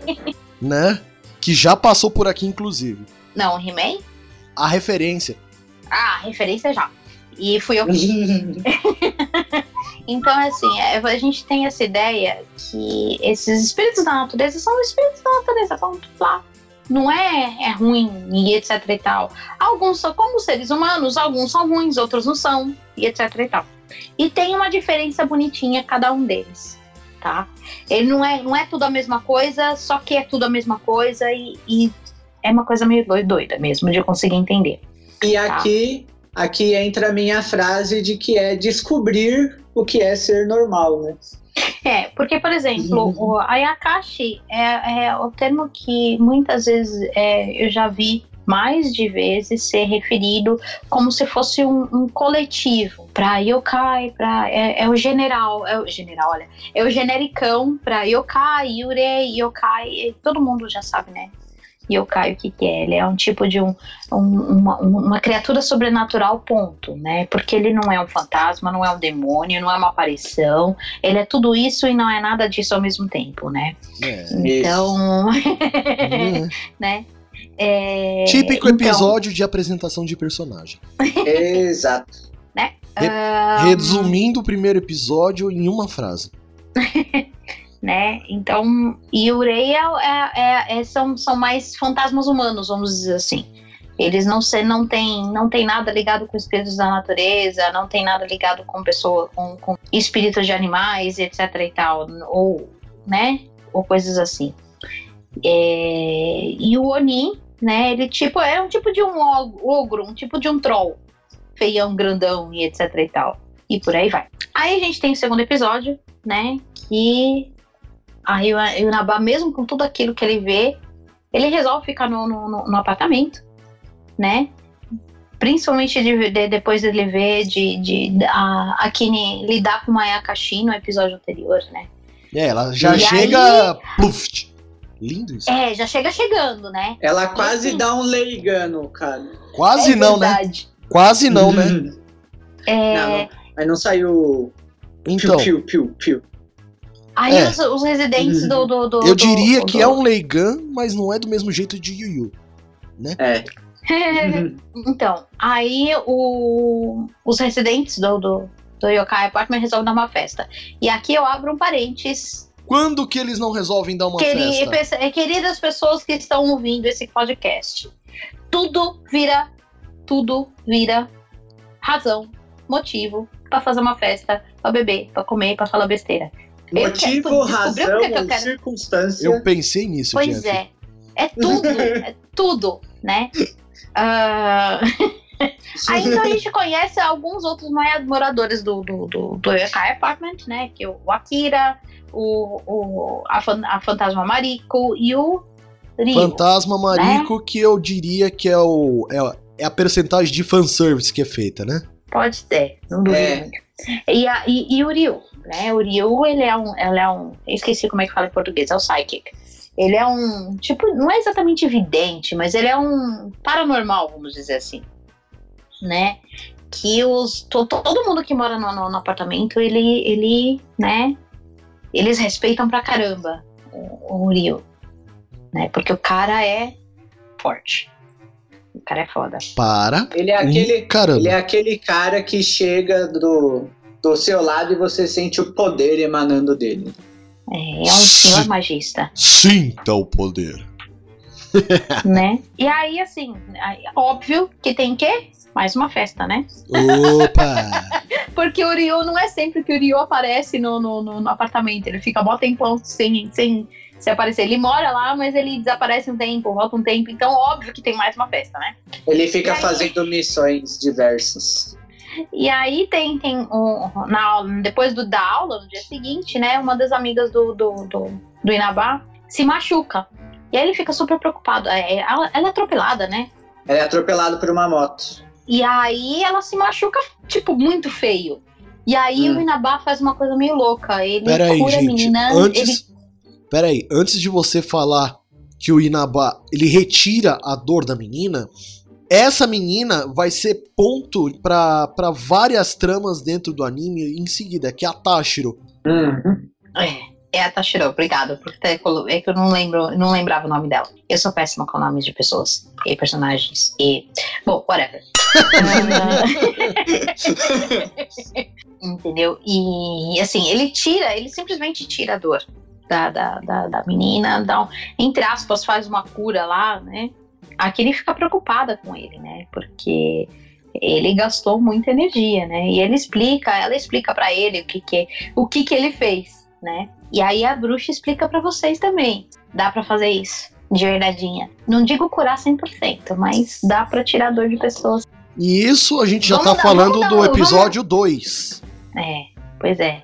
né? Que já passou por aqui, inclusive.
não, He-Man?
A referência.
Ah, referência já. E fui eu que Então, assim, é, a gente tem essa ideia que esses espíritos da natureza são espíritos da natureza, ponto lá. Não é, é ruim e etc e tal. Alguns são como seres humanos, alguns são ruins, outros não são, e etc e tal. E tem uma diferença bonitinha cada um deles, tá? Ele não é, não é tudo a mesma coisa, só que é tudo a mesma coisa e, e é uma coisa meio doi- doida mesmo de eu conseguir entender.
E aqui, aqui entra a minha frase de que é descobrir o que é ser normal, né?
É, porque, por exemplo, o Ayakashi é, é o termo que muitas vezes é, eu já vi mais de vezes ser referido como se fosse um, um coletivo para yokai, para é, é o general, é o general, olha, é o genericão para yokai, yurei, yokai, todo mundo já sabe, né? Yokai, o que, que é? Ele é um tipo de um, um- uma, uma criatura sobrenatural, ponto, né? Porque ele não é um fantasma, não é um demônio, não é uma aparição, ele é tudo isso e não é nada disso ao mesmo tempo, né?
É.
Então,
Né?
né? É,
Típico
então,
episódio de apresentação de personagem.
Exato.
ah,
Resumindo o primeiro episódio em uma frase.
né? Então, e Urei é, é- é- são, são mais fantasmas humanos, vamos dizer assim. Eles não se, não tem não tem nada ligado com espíritos da natureza, não tem nada ligado com pessoa com, com espíritos de animais, etc e tal, ou né? Ou coisas assim. É, e o Oni, né? Ele tipo é um tipo de um og- ogro, um tipo de um troll, feião, grandão e etc e tal. E por aí vai. Aí a gente tem o segundo episódio, né? Que aí o o Nabá, mesmo com tudo aquilo que ele vê, ele resolve ficar no, no, no- apartamento, né? Principalmente de- de- depois dele ver de, de a, a Kine lidar com o Mayakashi no episódio anterior, né?
É, ela já
E
chega. Pluft, Lindo isso.
É, já chega chegando, né?
Ela quase
assim-
dá um leigano, cara.
Quase
é
não, né?
verdade.
Quase não, né?
É,
Não, não. Mas não saiu
Então,
piu, piu, piu, piu.
Aí
É.
os, os residentes do, do, do-
eu diria
do-
que é um Leigan, mas não é do mesmo jeito de Yu Yu.
É.
então, aí o- os residentes do, do, do Yokai Apartment resolvem dar uma festa. E aqui eu abro um parênteses.
Quando que eles não resolvem dar uma
Queri-
festa?
pe- queridas pessoas que estão ouvindo esse podcast, tudo vira, tudo vira razão, motivo pra fazer uma festa, pra beber, pra comer, pra falar besteira. Eu
Motivo,
quero- descobriu
razão
que que eu quero-
circunstância.
Eu pensei nisso,
Pois
Jeff.
é. É tudo, é tudo, né? Ah, Aí então a gente conhece alguns outros moradores do, do, do, do Yokai Apartment, né? Que é o Akira, o, o, a, fan- a Fantasma Mariko e o Rio.
Fantasma
Né?
Marico, que eu diria que é, o, é, é a percentagem de fanservice que é feita, né?
Pode ser, não duvido
É.
E, a, e, e o Ryu, né? O Ryu, ele é um, ele é um. Eu esqueci como é que fala em português, é o Psychic. Ele é um. Tipo, não é exatamente vidente, mas ele é um paranormal, vamos dizer assim. Né? Que os. to- todo mundo que mora no, no- no apartamento, ele, ele, né? Eles respeitam pra caramba o, o Ryu. Né? Porque o cara é forte. O cara é foda.
Para.
Ele é aquele.
caramba.
Ele é aquele cara que chega do, do seu lado e você sente o poder emanando dele.
É, é um senhor magista.
Sinta o poder.
né? E aí, assim, aí, óbvio que tem que mais uma festa, né?
Opa!
Porque o Ryu não é sempre que o Ryu aparece no, no, no- no apartamento. Ele fica mó tempão sem, sem se aparecer. Ele mora lá, mas ele desaparece um tempo, volta um tempo. Então, óbvio que tem mais uma festa, né?
Ele fica
aí?
fazendo missões diversas.
E aí tem, tem um, na aula, depois do, da aula, no dia seguinte, né? Uma das amigas do, do, do, do Inabá se machuca. E aí ele fica super preocupado. É, ela, ela é atropelada, né?
Ele é atropelado por uma moto.
E aí ela se machuca, tipo, muito feio. E aí
Hum.
o Inabá faz uma coisa meio louca. Ele
Pera aí,
cura a
gente.
menina. Ele...
Antes. Pera aí, antes de você falar que o Inaba ele retira a dor da menina, essa menina vai ser ponto pra pra várias tramas dentro do anime em seguida, que é a Tashiro.
Uhum.
É, é a Tashiro, obrigado. Porque é que eu não lembro, não lembrava o nome dela. Eu sou péssima com nomes de pessoas e personagens. E. Bom, whatever. Entendeu? E assim, ele tira, ele simplesmente tira a dor da, da, da, da menina, dá um, entre aspas, faz uma cura lá, né? Aqui ele fica preocupada com ele, né? Porque ele gastou muita energia, né? E ele explica, ela explica pra ele o que que, o que que ele fez, né? E aí a bruxa explica pra vocês também. Dá pra fazer isso, de verdadeinha. Não digo curar 100%, mas dá pra tirar a dor de pessoas.
E isso a gente já
Vamos
tá
dar-
falando
vamos dar
do episódio 2.
É, pois é,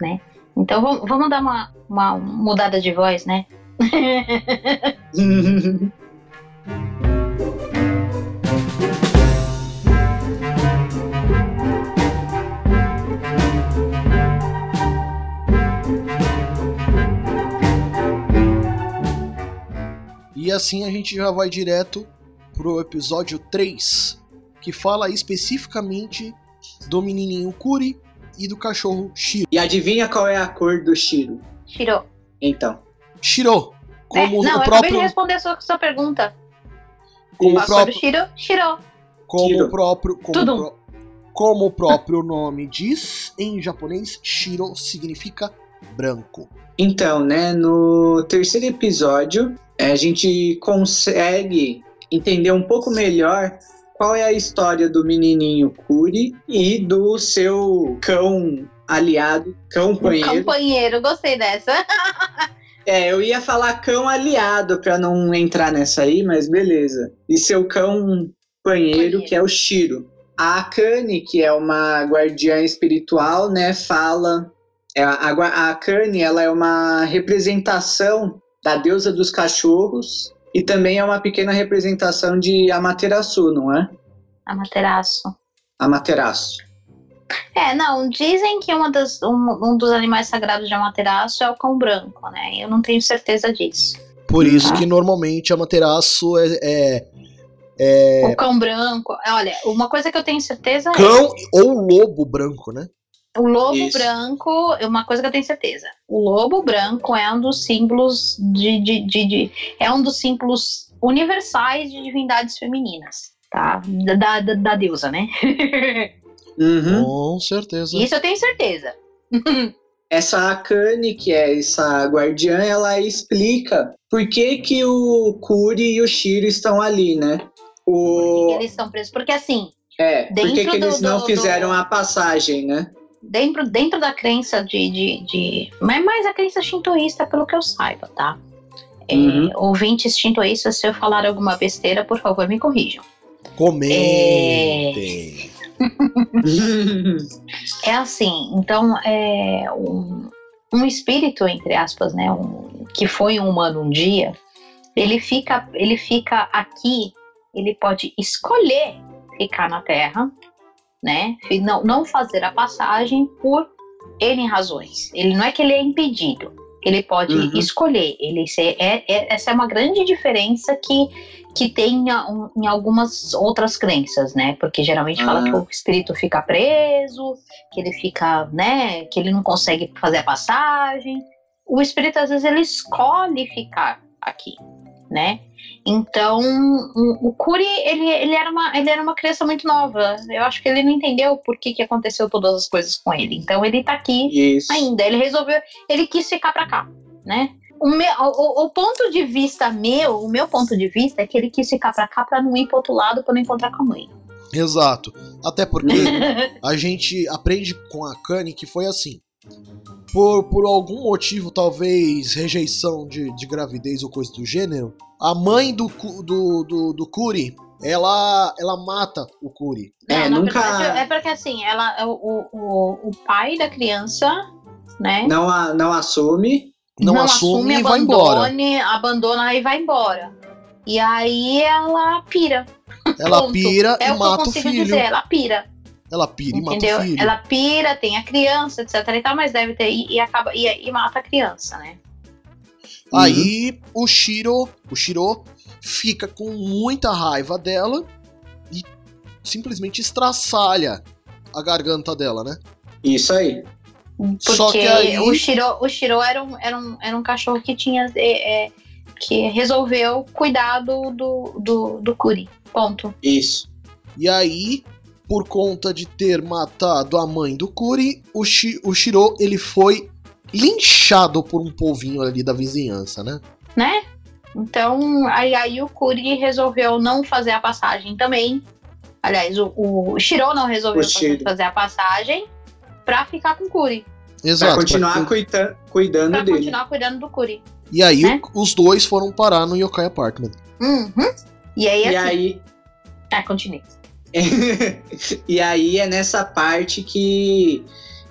né? Então vamos, vamos dar uma, uma mudada de voz, né?
E assim a gente já vai direto pro episódio 3, que fala especificamente do menininho Kuri e do cachorro Shiro.
E adivinha qual é a cor do Shiro?
Shiro.
Então.
Shiro,
É,
como
não, eu
o
acabei de
próprio,
responder a sua, sua pergunta.
como o próprio,
Shiro, Shiro.
como
Shiro.
o próprio, como,
Tudo.
o pró- como o próprio nome diz, em japonês, Shiro significa branco.
Então, né, no terceiro episódio, eh, a gente consegue entender um pouco melhor qual é a história do menininho Kuri e do seu cão aliado, cão companheiro.
Companheiro, gostei dessa.
É, eu ia falar cão aliado pra não entrar nessa aí, mas beleza. E seu cão companheiro,
Companheiro.
que é o Shiro. A Akane, que é uma guardiã espiritual, né, fala. É, A, a ela é uma representação da deusa dos cachorros e também é uma pequena representação de Amaterasu, não é?
Amaterasu.
Amaterasu.
É, não, dizem que uma das, um, um dos animais sagrados de Amaterasu é o cão branco, né? Eu não tenho certeza disso.
Por isso
Tá.
que normalmente a Materaço é, é- é
O cão branco. Olha, uma coisa que eu tenho certeza é
cão ou lobo branco, né?
O lobo
Isso.
branco. Uma coisa que eu tenho certeza. O lobo branco é um dos símbolos de, de, de, de- é um dos símbolos universais de divindades femininas, tá? Da, da, da deusa, né?
Uhum.
Com certeza.
Isso eu tenho certeza.
Essa Akane, que é essa guardiã, ela explica por que, que o Kuri e o Shiro estão ali, né?
Por que
O...
eles estão presos? Porque assim,
É, por que, que eles
do-
não
do-
fizeram
do-
a passagem, né?
Dentro, dentro da crença de, de, de. Mas mais a crença shintoísta, pelo que eu saiba, tá? É,
Uhum.
ouvintes shintoístas, se eu falar alguma besteira, por favor, me corrijam.
Comentem.
É assim, então, é um, um espírito, entre aspas, né? Um, que foi um humano um dia, ele fica, ele fica aqui, ele pode escolher ficar na Terra, né? E não, não fazer a passagem por N razões. Ele não é que ele é impedido. Ele pode
Uhum.
escolher. Ele se- é, é- essa é uma grande diferença que, que tem em, algumas outras crenças, né? Porque geralmente fala
Ah.
que o espírito fica preso, que ele fica, né? Que ele não consegue fazer a passagem. O espírito, às vezes, ele escolhe ficar aqui, né? Então, o, Kuri, ele, ele, era uma, ele era uma criança muito nova. Eu acho que ele não entendeu por que, que aconteceu todas as coisas com ele. Então, ele tá aqui
Isso.
ainda. Ele resolveu, ele quis ficar pra cá, né? O, meu, o- o ponto de vista meu, o meu ponto de vista é que ele quis ficar pra cá pra não ir pro outro lado, pra não encontrar com a mãe.
Exato. Até porque a gente aprende com a Kanye que foi assim. Por, por algum motivo, talvez rejeição de, de gravidez ou coisa do gênero, a mãe do, do, do, do Kuri, ela, ela mata o Kuri.
É,
Não, na
nunca-
verdade, é porque assim, ela, o, o, o pai da criança, né?
Não, a- não assume.
Não, assume, e vai embora.
abandona e vai embora. E aí ela pira.
Ela
Ponto.
pira
É
e
o que eu
mata o
consigo
filho.
dizer, ela pira.
Ela pira e mata
entendeu?
o filho.
Ela pira, tem a criança, etc e tal, mas deve ter e, e acaba e, e mata a criança, né?
Aí o Shiro, o Shiro fica com muita raiva dela e simplesmente estraçalha a garganta dela, né?
Isso aí.
Porque
Só que aí-
o Shiro, o Shiro era, um, era, um, era um cachorro que tinha é, é, que resolveu cuidar do, do, do, do Kuri. Ponto.
Isso.
E aí, por conta de ter matado a mãe do Kuri, o, Shi, o Shiro ele foi linchado por um povinho ali da vizinhança, né?
né? Então, aí, aí o Kuri resolveu não fazer a passagem também. Aliás, o, o Shiro não resolveu fazer, fazer a passagem pra ficar com o Kuri.
Exato.
pra continuar
pra-
cuida- cuidando
Pra
dele.
continuar cuidando do Kuri.
E aí
né?
o- os dois foram parar no Yokai Apartment.
Uhum. E aí,
E
assim.
aí.
Ah, continue.
e aí é nessa parte que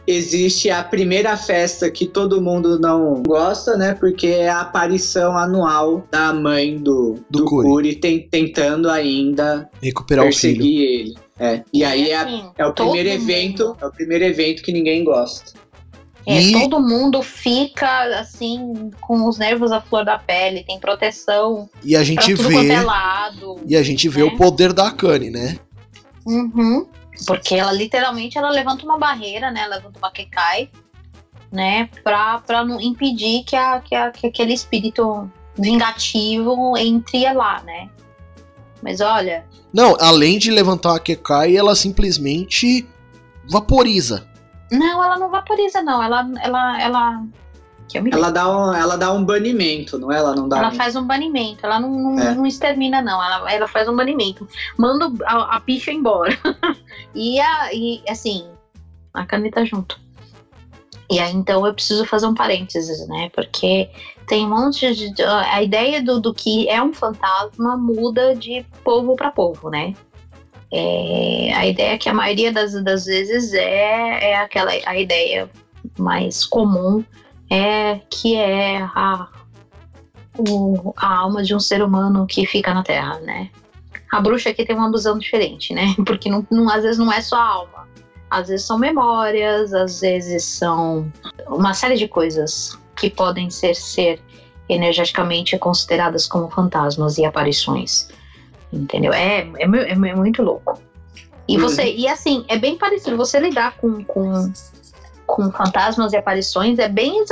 existe a primeira festa que todo mundo não gosta, né? Porque é a aparição anual da mãe do,
Do
do,
Kuri.
Kuri, ten- tentando ainda
Recuperar o filho.
perseguir ele. É. E aí é,
assim,
é o
todo
primeiro
mundo-
evento, é o primeiro evento que ninguém gosta.
É,
E-
Todo mundo fica assim, com os nervos à flor da pele, tem proteção
E a
pra
gente vê.
é lado.
E a gente vê
né?
o poder da Akane, né?
Uhum. Porque ela literalmente ela levanta uma barreira, né? Levanta uma Kekai, né? Pra, pra não impedir que, a, que, a, que aquele espírito vingativo entre lá, né? Mas olha,
Não, além de levantar a Kekai, ela simplesmente vaporiza.
não, ela não vaporiza, não. Ela. ela, ela
Ela dá um, ela dá um banimento, não é? Ela não dá
Ela
um-
faz um banimento, ela não, não,
É.
não extermina, não. Ela, ela faz um banimento. Manda a, a picha embora. e, a, e, assim, a caneta junto. E aí, então, eu preciso fazer um parênteses, né? Porque tem um monte de. A ideia do, do que é um fantasma muda de povo para povo, né? É, a ideia que a maioria das, das vezes é, é aquela a ideia mais comum é que é a, o- a alma de um ser humano que fica na Terra, né? A bruxa aqui tem uma visão diferente, né? Porque não, não- às vezes não é só a alma. Às vezes são memórias, às vezes são uma série de coisas que podem ser, ser energeticamente consideradas como fantasmas e aparições. Entendeu? É, é, é é muito louco. E
Uhum.
você, e assim, é bem parecido. Você lidar com, com, com fantasmas e aparições é bem,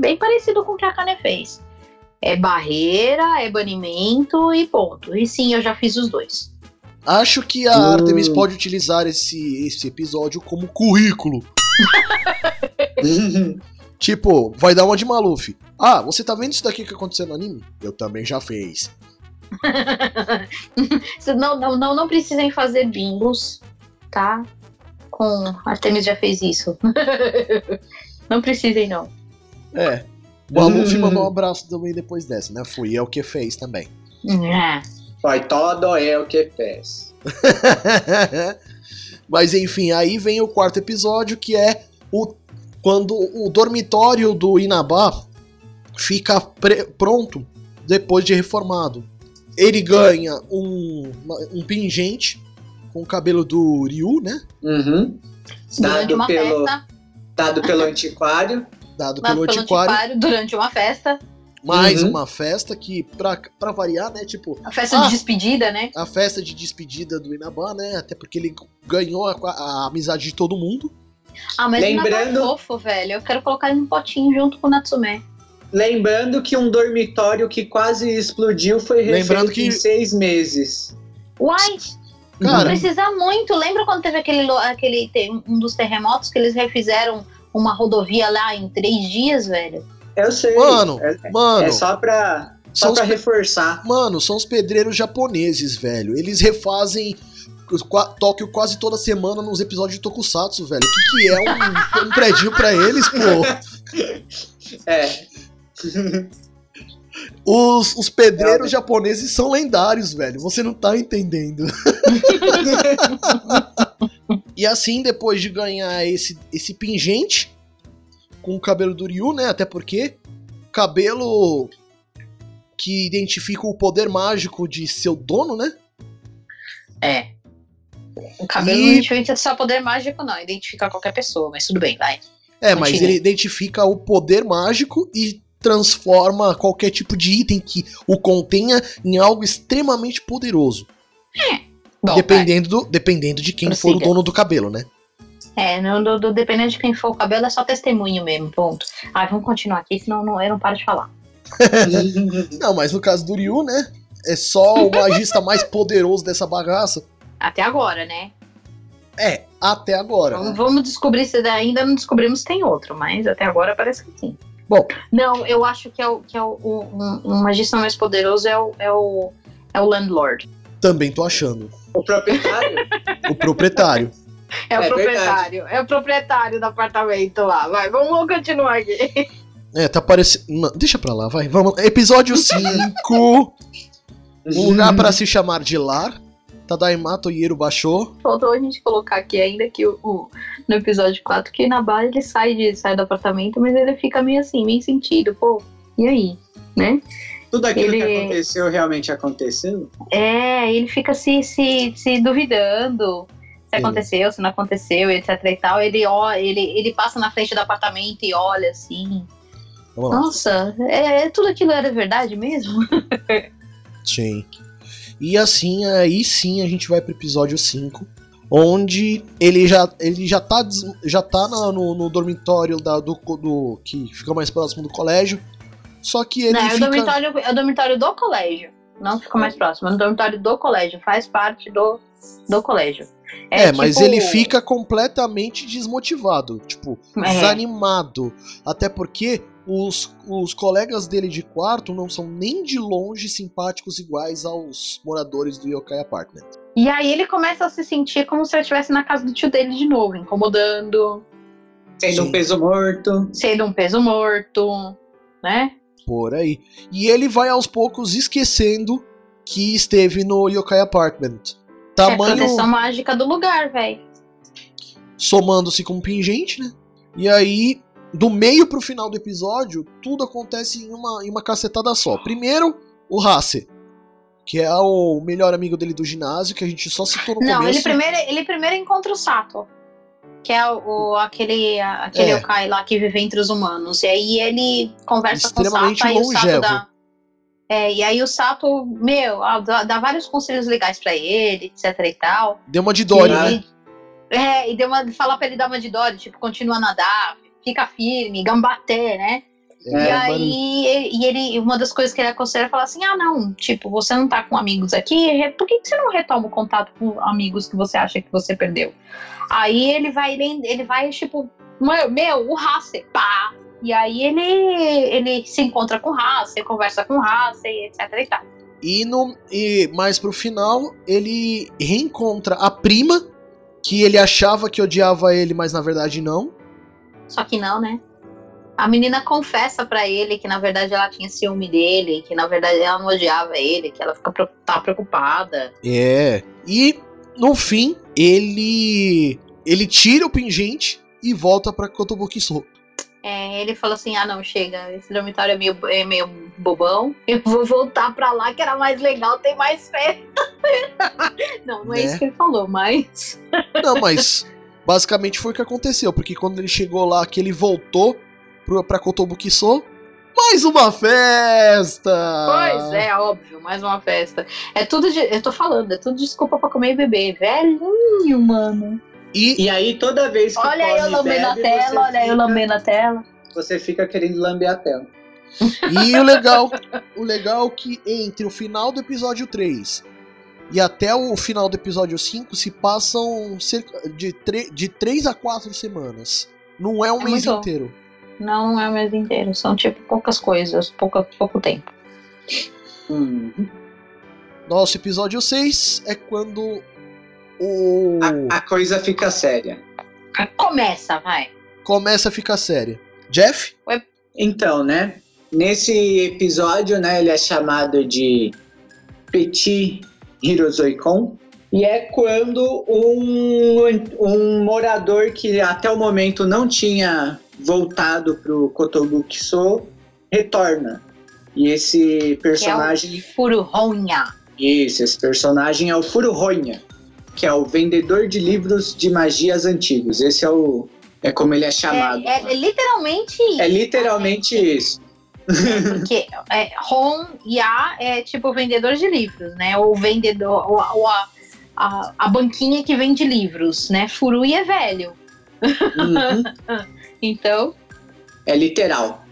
bem parecido com o que a Kane fez. É barreira, é banimento e ponto. E sim, eu já fiz os dois.
Acho que a
Hum.
Artemis pode utilizar esse, esse episódio como currículo. Tipo, vai dar uma de Maluf. Ah, você tá vendo isso daqui que aconteceu no anime? Eu também já fiz.
Não, não, não, não precisem fazer bingos, tá? Com. Artemis já fez isso. não precisem, não.
É. O Maluf
Hum.
mandou um abraço também depois dessa, né? Fui eu que fez também.
É.
Foi todo eu que fez.
Mas enfim, aí vem o quarto episódio que é o quando o dormitório do Inabá fica pre- pronto depois de reformado. Ele ganha um, um pingente com o cabelo do Ryu, né?
Uhum.
Durante
Dado
uma
pelo,
festa.
dado pelo antiquário.
Dado
Dado
pelo
pelo
antiquário.
antiquário durante uma festa.
Mais
Uhum.
uma festa que, pra, pra variar, né? Tipo,
A festa
Ah.
de despedida, né?
a festa de despedida do Inabá, né? Até porque ele ganhou a, a amizade de todo mundo.
Ah, mas
Lembrando-
Lembrando... é fofo, velho. Eu quero colocar ele num potinho junto com o Natsume.
Lembrando que um dormitório que quase explodiu foi refeito
Lembrando que-
em seis meses.
Uai, não
Cara,
precisa muito. Lembra quando teve aquele, aquele um dos terremotos que eles refizeram uma rodovia lá em três dias, velho?
Eu sei.
Mano,
é,
mano,
é só pra, só
são,
pra reforçar.
mano, são os pedreiros japoneses, velho. Eles refazem Tóquio quase toda semana nos episódios de Tokusatsu, velho. O que, que é um, um predinho pra eles, pô?
É.
Os, os pedreiros japoneses são lendários, velho. Você não tá entendendo. e assim, depois de ganhar esse, esse pingente com o cabelo do Ryu, né? Até porque cabelo que identifica o poder mágico de seu dono, né?
É. O cabelo
E-
não identifica só poder mágico, não. Identifica qualquer pessoa, mas tudo bem, vai.
É, mas
Continue.
ele identifica o poder mágico e transforma qualquer tipo de item que o contenha em algo extremamente poderoso.
Bom,
dependendo, do, dependendo de quem for o
Prossiga.
dono do cabelo, né?
É, no, do, do- dependendo de quem for o cabelo, é só testemunho mesmo, ponto. Ah, vamos continuar aqui, senão não, eu não paro de falar.
Não, mas no caso do Ryu, né? É só o magista mais poderoso dessa bagaça.
Até agora, né?
É, até agora.
Vamos, vamos descobrir se ainda não descobrimos se tem outro, mas até agora parece que sim.
Bom.
Não, eu acho que é o, que é o, o, um, um magista mais poderoso é o, é o, é o Landlord.
Também tô achando.
o proprietário?
O proprietário.
É o
É
proprietário. É o proprietário do apartamento lá. Vai, vamos continuar aqui.
É, tá parecendo. Deixa pra lá, vai. Vamos. Episódio 5. Um lugar para se chamar de lar. Tadaimato Ieru baixou.
Faltou a gente colocar aqui ainda que o, o- no episódio 4 que na base ele sai, de, sai do apartamento, mas ele fica meio assim, meio sentido, pô. E aí? Né?
Tudo aquilo que
Ele-
aconteceu realmente aconteceu?
É, ele fica se, se, se duvidando se aconteceu, se não aconteceu, etc e tal. Ele, ó, ele, ele passa na frente do apartamento e olha assim.
Vamos.
Nossa, é, tudo aquilo era verdade mesmo?
Sim. E assim, aí sim a gente vai pro episódio 5. Onde ele já, ele já tá, já tá no, no dormitório da, do, do. que fica mais próximo do colégio. Só que ele
não, é, o
fica.
dormitório, é o dormitório do colégio. Não fica mais próximo, é o dormitório do colégio. Faz parte do, do colégio.
É, mas
tipo-
ele fica completamente desmotivado, tipo,
É.
desanimado. Até porque os, os colegas dele de quarto não são nem de longe simpáticos iguais aos moradores do Yokai Apartment.
E aí ele começa a se sentir como se ele estivesse na casa do tio dele de novo, incomodando,
Sendo
Sim.
um peso morto.
sendo um peso morto, né?
Por aí. E ele vai aos poucos esquecendo que esteve no Yokai Apartment.
É a
Tamanho
proteção mágica do lugar, velho.
somando-se com um pingente, né? E aí, do meio pro final do episódio, tudo acontece em uma, em uma cacetada só. Primeiro, o Hasse, que é o melhor amigo dele do ginásio, que a gente só citou no
Não,
começo.
ele primeiro, ele primeiro encontra o Sato. Que é o, aquele, aquele
É.
yokai lá que vive entre os humanos. E aí ele conversa com o Sato, aí o Sato dá. É, e aí o Sato, meu, ah, dá, dá vários conselhos legais pra ele, etc e tal.
Deu uma de Dory, né?
É, e deu uma, falar pra ele dar uma de Dory, tipo, continua a nadar, fica firme, gambaté, né?
É,
e aí, e ele, uma das coisas que ele aconselha é falar assim: ah, não, tipo, você não tá com amigos aqui, por que, que você não retoma o contato com amigos que você acha que você perdeu? Aí ele vai, ele, ele vai, tipo, meu, meu o Hasser, pá! E aí ele, ele se encontra com o Hasser, conversa com o Hasser, etc e tal.
E, no, e mais pro final, ele reencontra a prima, que ele achava que odiava ele, mas na verdade não.
Só que não, né? A menina confessa pra ele que na verdade ela tinha ciúme dele, que na verdade ela não odiava ele, que ela fica tá preocupada.
É. E no fim, ele ele tira o pingente e volta pra Kotobukiso.
É, ele falou assim: ah, não, chega, esse dormitório é meio, é meio bobão, eu vou voltar pra lá que era mais legal, tem mais festa. não, não é
Né?
isso que ele falou, mas.
Não, mas basicamente foi o que aconteceu, porque quando ele chegou lá, que ele voltou pra Kotobukiso, mais uma festa!
Pois é, óbvio, mais uma festa. É tudo de. Eu tô falando, é tudo desculpa pra comer e beber. Velhinho, mano.
E
E aí, toda vez que
Olha eu lambendo a tela,
você
olha eu
fica-
lambendo a tela.
Você fica querendo lamber a tela.
E o legal, o legal é que entre o final do episódio 3 e até o final do episódio 5 se passam cerca de, tre de 3 a 4 semanas. Não é um
É
mês inteiro.
Não, não é o mês inteiro, são tipo poucas coisas, pouca, pouco tempo.
Hum.
Nosso episódio 6 é quando o
A, a coisa fica séria.
Começa, vai.
começa a ficar séria. Jeff?
Então, né? Nesse episódio, né, ele é chamado de Petit Hirozoikon. E é quando um, um morador que até o momento não tinha voltado pro Kotobukiso retorna. E esse personagem.
Furuhonha.
Isso, esse personagem é o Furuhonya, que é o vendedor de livros de magias antigos. Esse é o. É como ele é chamado.
É, é literalmente isso.
É literalmente isso.
Porque é, Hon Ya é tipo vendedor de livros, né? Ou vendedor, ou, ou a, a, a banquinha que vende livros, né? Furui é velho.
Uhum.
Então,
É literal.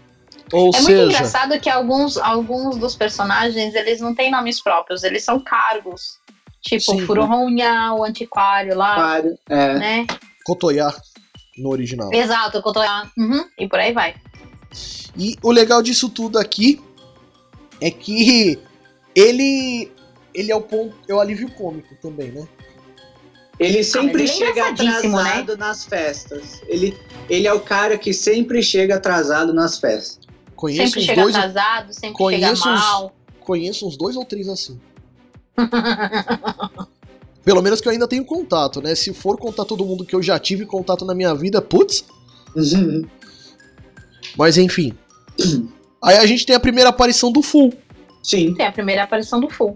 Ou
é muito
seja,
engraçado que alguns, alguns dos personagens, eles não têm nomes próprios, eles são cargos. Tipo,
Sim.
Furuhonya, o antiquário lá,
Claro. É.
né?
Kotoya no original.
Exato, Kotoya. Uhum, e por aí vai.
E o legal disso tudo aqui é que ele ele é o ponto, é o alívio cômico também, né?
Ele sempre
ele é
chega
engraçadíssimo,
atrasado nas festas. Ele, ele é o cara que sempre chega atrasado nas festas.
Conheço
sempre chega
dois,
atrasado, sempre
conheço
chega
uns-
mal.
conheço uns dois ou três assim. Pelo menos que eu ainda tenho contato, né? Se for contar todo mundo que eu já tive contato na minha vida, putz. Mas enfim. Aí a gente tem a primeira aparição do Full.
Sim,
Tem a primeira aparição do Full.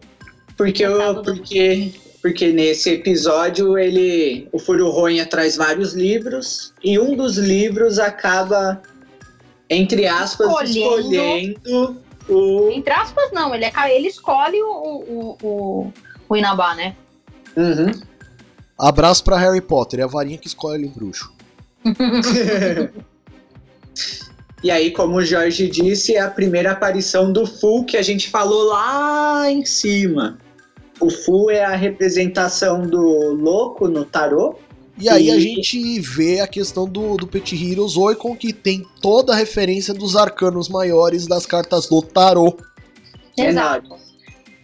porque, eu, porque, porque nesse episódio ele, o Furuhonya traz vários livros e um dos livros acaba, entre aspas,
Escolhendo.
escolhendo o.
Entre aspas, não, ele, é, ele escolhe o, o, o, o Inabá, né?
Uhum.
Abraço pra Harry Potter, é a varinha que escolhe o bruxo.
E aí, como o Jorge disse, é a primeira aparição do Fu que a gente falou lá em cima. O Fu é a representação do louco no tarô.
E aí a
E-
gente vê a questão do, do Petit Heroes Oikon, que tem toda a referência dos arcanos maiores das cartas do tarô.
Exato.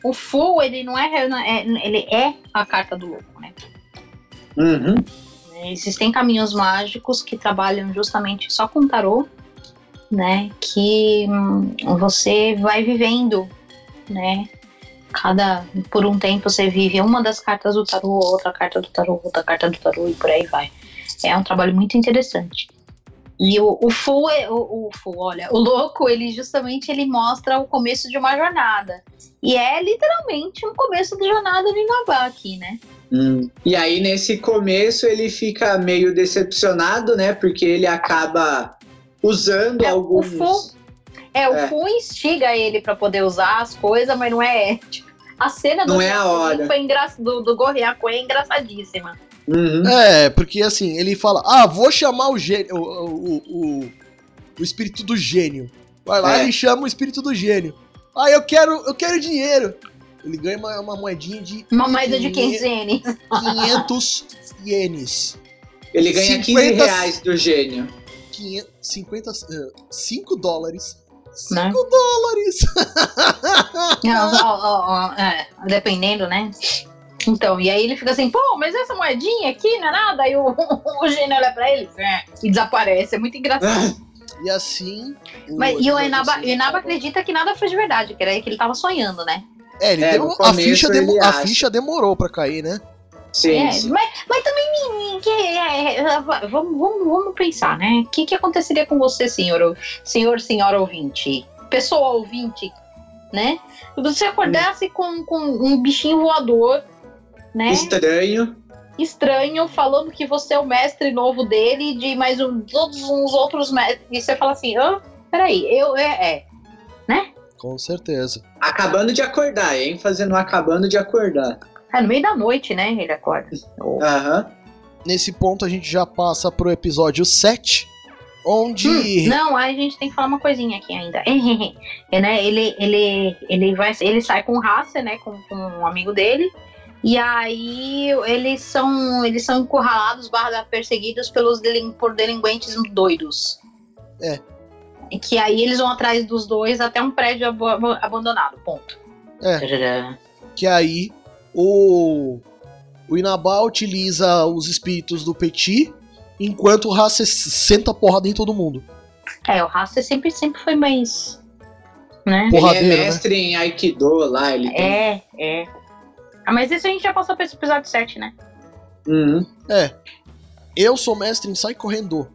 O Full, ele não é, é- Ele é a carta do louco, né?
Uhum.
Existem caminhos mágicos que trabalham justamente só com tarô, né? Que hum, você vai vivendo, né? Cada por um tempo você vive uma das cartas do tarô, outra carta do tarô, outra carta do tarô e por aí vai. É um trabalho muito interessante. E o, o Fu, é, o, o Fu, olha, o louco, ele justamente ele mostra o começo de uma jornada. E é literalmente um começo de jornada de Nabá aqui, né?
Hum. E aí, nesse começo, ele fica meio decepcionado, né? Porque ele acaba usando
É,
alguns.
É, o
É.
Fu instiga ele pra poder usar as coisas, mas não é. tipo, a cena do,
Não é a hora.
Foi engra... do, do Gorriaco é engraçadíssima.
Uhum.
É, porque assim, ele fala, ah, vou chamar o gênio, o, o, o, o espírito do gênio. Vai lá,
É.
ele chama o espírito do gênio. Ah, eu quero, eu quero dinheiro. Ele ganha uma, uma moedinha de
Uma moeda de
Dinhe-
500 ienes.
500 ienes.
Ele ganha 15
50
reais do gênio.
500, 50, 5 dólares. 5
Né?
dólares!
Não, ó, ó, ó, é, dependendo, né? Então, e aí ele fica assim, pô, mas essa moedinha aqui não é nada? Aí o, o gênio olha pra ele é, e desaparece. É muito engraçado.
E assim.
Mas, e o Inaba,
assim acaba.
acredita que nada foi de verdade, que era que ele tava sonhando, né?
É, ele
É,
deu- a, ficha demo- a
acha.
ficha demorou pra cair, né?
Sim,
É,
sim.
mas, mas também que, é, é, vamos, vamos, vamos pensar, né? O que, que aconteceria com você, senhor, senhor, senhora ouvinte? Pessoa ouvinte, né? Se você acordasse com, com um bichinho voador, né?
Estranho.
Estranho, falando que você é o mestre novo dele, de mais um, todos uns outros mestres. E você fala assim, ah, peraí, eu, é, é.
Com certeza.
Acabando de acordar, hein? Fazendo acabando de acordar.
É no meio da noite, né? Ele acorda.
Aham.
Nesse ponto a gente já passa pro episódio 7, onde.
Hum, não, aí a gente tem que falar uma coisinha aqui ainda. É, né, ele, ele, ele, vai, ele sai com o Hasser, né? Com, com um amigo dele. E aí eles são, eles são encurralados, barra perseguidos pelos delin, por delinquentes doidos.
É.
E que aí eles vão atrás dos dois até um prédio abo- abandonado. Ponto.
É. que aí o. O Inabá utiliza os espíritos do Petit, enquanto o Hasser senta a porrada em todo mundo.
É, o Hasser sempre, sempre foi mais. Né?
Porradeiro,
ele é
né?
mestre em Aikido lá, ele tem.
É, é. Ah, mas isso a gente já passou pra esse episódio 7, né?
Uhum.
É. Eu sou mestre em Sai Correndo.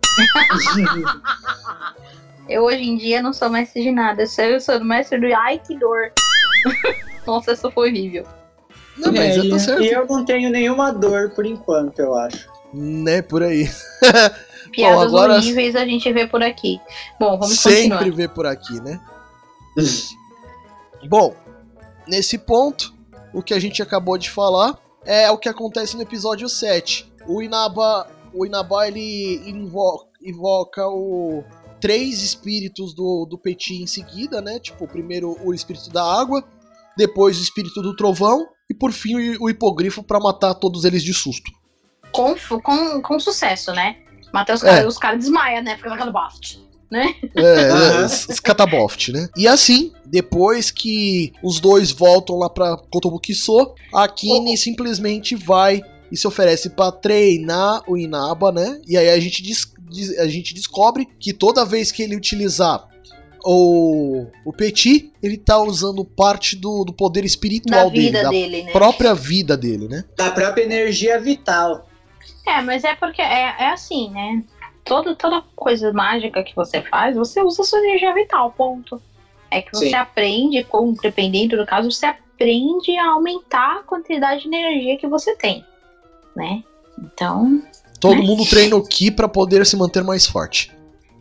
Eu hoje em dia não sou mestre de nada. Eu sou, eu sou mestre do Aikido. Nossa, essa foi horrível.
Não, mas
É,
tá certo.
E eu não tenho nenhuma dor por enquanto, eu acho.
Né, por aí.
Piadas
agora-
horríveis a gente vê por aqui. Bom, vamos
Sempre
continuar.
vê por aqui, né? Bom, nesse ponto, o que a gente acabou de falar é o que acontece no episódio 7. O Inaba, o Inaba ele invoca, invoca o três espíritos do, do Petit em seguida, né? Tipo, primeiro o espírito da água, depois o espírito do trovão e por fim o, hipogrifo pra matar todos eles de susto.
Com, com, com sucesso, né? Matar os
É.
caras, os caras desmaiam, né? Fica naquela bosta.
É,
Aham.
os- os Cataboft, né? E assim, depois que os dois voltam lá pra Kotobukiso, a Kine simplesmente vai e se oferece pra treinar o Inaba, né? E aí a gente, des- des- a gente descobre que toda vez que ele utilizar o, o Petit, ele tá usando parte do, do poder
Da
espiritual dele,
vida
da
dele, né?
própria vida dele, né?
Da própria energia vital.
É, mas é porque é, é assim, né? Toda, toda coisa mágica que você faz, você usa a sua energia vital, ponto. É que você
Sim.
aprende, com, dependendo do caso, você aprende a aumentar a quantidade de energia que você tem, né? Então,
Todo
Né?
mundo treina o Ki pra poder se manter mais forte.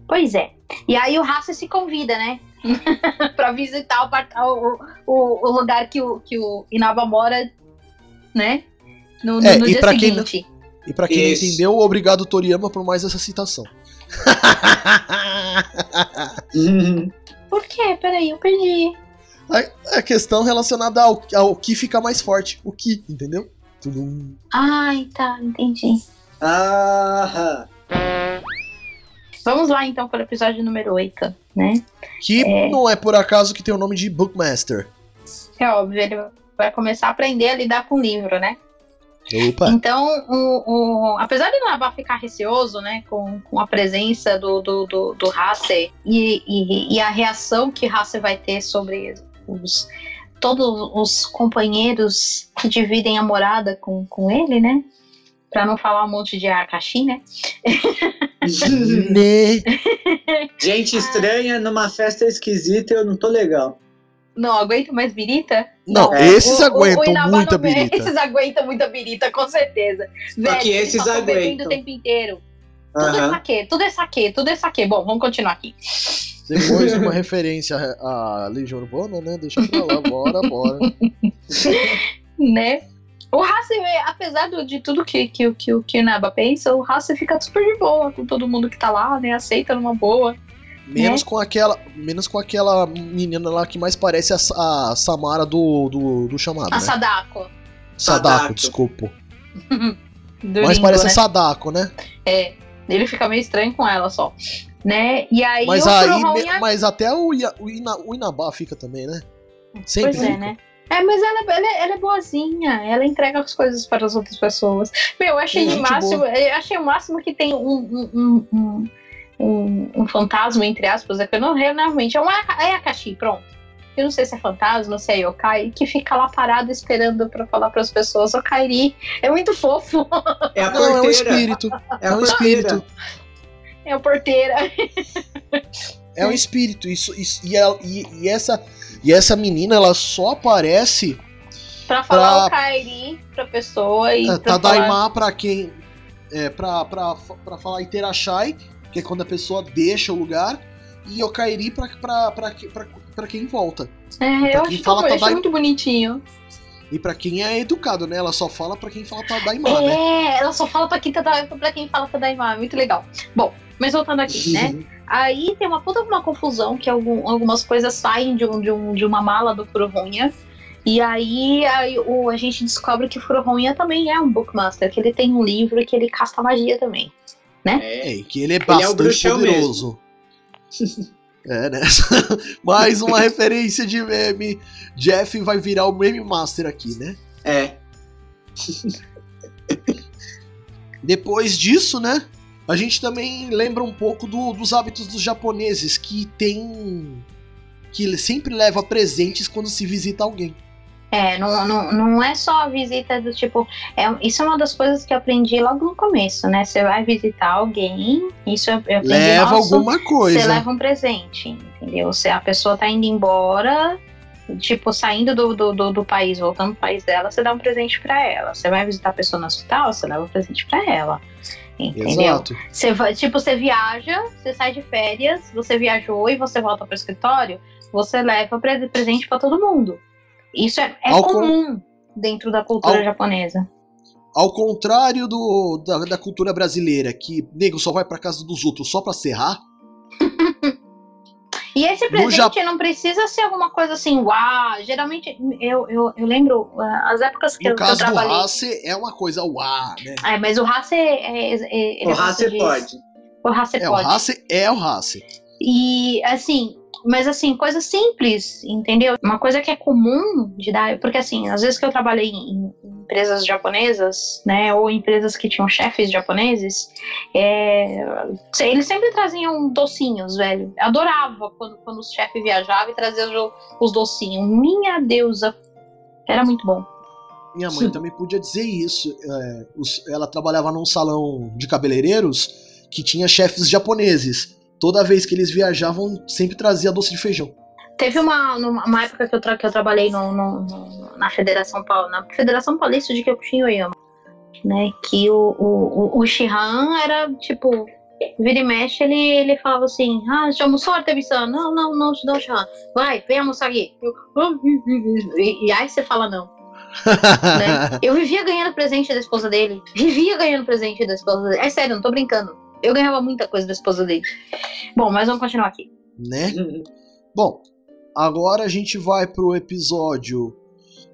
Pois é. E aí o Raça se convida, né? pra visitar o, o, o, lugar que o, que o Inaba mora, né? No, no-
É,
no
e
dia
pra quem não-
seguinte.
E pra quem
Isso.
não entendeu, obrigado Toriyama por mais essa citação.
Uhum.
Por quê? Peraí, eu perdi.
A questão relacionada ao, ao que fica mais forte. O que, entendeu? Tudum.
Ai, tá, entendi.
Ah,
Vamos lá então para o episódio número 8, né?
Que
É.
não é por acaso que tem o nome de Bookmaster.
É óbvio, ele vai começar a aprender a lidar com o livro, né?
Opa.
Então, o, o- apesar de Nabá ficar receoso, né, com, com a presença do, do, do, do Hasser e, e, e a reação que Hasser vai ter sobre os, todos os companheiros que dividem a morada com, com ele, né? Pra não falar um monte de Akashi, né?
né?
Gente estranha numa festa esquisita eu não tô legal.
Não aguento mais birita?
Não,
É.
esses
O- o-
aguentam
o Inaba
muita birita.
Esses aguentam muita birita, com certeza. Velho,
que esses
só
aguentam.
o tempo inteiro. Tudo é saque, tudo é saque, tudo é saque. Bom, vamos continuar aqui.
Depois uma referência à Legião Urbana, né? Deixa pra lá, bora, bora.
Né? O Hassi, apesar do- de tudo que, que, que, que o Inaba pensa, o Hassi fica super de boa com todo mundo que tá lá, né? Aceita numa boa.
Menos com aquela. Menos com aquela menina lá que mais parece a, a Samara do, do, do chamado.
A
Né?
Sadako.
Sadako,
Sadako.
desculpa.
Ringo,
parece
né?
a Sadako, né?
É, ele fica meio estranho com ela só. Né? E aí
Mas
o
aí. Me- Mas até o, Ina, o Inabá fica também, né? Sempre
Pois é,
fica.
né? É, mas ela, ela, ela é boazinha, ela entrega as coisas para as outras pessoas. Meu, eu achei
É,
o máximo, eu achei o máximo que tem um, um, um, um, um- um fantasma, entre aspas, é que eu não realmente. É uma é Akashi, pronto. Eu não sei se é fantasma, se é yokai, que fica lá parado esperando pra falar pras pessoas, ô Kairi, é muito fofo.
É a
Não, é um
porteira.
espírito.
É
É
a
um
porteira.
espírito.
É o porteira.
É um espírito. Isso, isso, e, ela- e- e essa, e essa menina, ela só aparece
Pra falar
Pra-
o Kairi pra pessoa e
É,
pra falar...
Tadaima pra quem. É, pra, pra, pra falar Iterashai, que é quando a pessoa deixa o lugar, e Yokairi pra, pra, pra, pra, pra quem volta.
É,
pra
eu
quem
acho,
fala
eu acho muito bonitinho.
E pra quem é educado, né? Ela só fala pra quem fala Tadaima, né?
É, ela só fala pra quem, tá, pra quem fala Tadaima, é muito legal. Bom, mas voltando aqui, né? Aí tem uma puta uma confusão que algum- algumas coisas saem de, um, de, um, de uma mala do Furuhonha. E aí, aí o, a gente descobre que o Furuhonha também é um Bookmaster, que ele tem um livro e que ele casta magia também.
É.
É, e que ele é
é o
bastante
bruxão
poderoso. É, né? Mais uma referência de meme. Jeff vai virar o meme master aqui, né?
É.
Depois disso, né? A gente também lembra um pouco do- dos hábitos dos japoneses, que tem. que sempre leva presentes quando se visita alguém.
É, não, não, não é só a visita do tipo. É, isso é uma das coisas que eu aprendi logo no começo, né? Você vai visitar alguém, isso eu, aprendi
Leva
nossa,
alguma coisa.
Você leva um presente, entendeu? Se a pessoa tá indo embora, tipo, saindo do, do, do, do país, voltando pro país dela, você dá um presente pra ela. Você vai visitar a pessoa no hospital, você leva um presente pra ela. Entendeu?
Exato.
Você vai, tipo, você viaja, você sai de férias, você viajou e você volta pro escritório, você leva pre- presente pra todo mundo. Isso é, é comum dentro da cultura
Ao-
japonesa.
Ao contrário do, da, da cultura brasileira, que nego só vai pra casa dos outros só pra serrar,
E esse presente
Jap-
não precisa ser alguma coisa assim, uau. Geralmente, eu, eu, eu lembro ah, as épocas que,
no
eu, que eu
caso do
trabalhei.
Hasse, é uma coisa uá, né?
É, mas o Hasse é. é, é ele
O Hasse
de-
pode.
O Hasse
É, o
pode.
Hasse é o Hasse.
E assim, mas assim, coisa simples, entendeu? Uma coisa que é comum de dar, porque assim, às vezes que eu trabalhei em empresas japonesas, né, ou empresas que tinham chefes japoneses, é, eles sempre traziam docinhos, velho. Eu adorava quando, quando o chefe viajava e trazia os, os docinhos. Minha deusa, era muito bom.
Minha mãe também podia dizer isso. é, os- ela trabalhava num salão de cabeleireiros que tinha chefes japoneses. Toda vez que eles viajavam, sempre trazia doce de feijão.
Teve uma, uma época que eu, tra- que eu trabalhei no, no- no- na Federação Paul- na Federação Paulista de Kyokushin Oyama, né? Que o, o, o, o Shihan era tipo. Vira e mexe, ele, ele falava assim: Ah, já almoçou, Artemisa? Não, não, não, não, Shihan. Vai, vem almoçar aqui. Eu, "Ah, hum, hum, hum." e, e aí você fala não. Né? Eu vivia ganhando presente da esposa dele. Vivia ganhando presente da esposa dele. É sério, não tô brincando. Eu ganhava muita coisa da esposa dele. Bom, mas vamos continuar aqui.
né? Bom, agora a gente vai pro episódio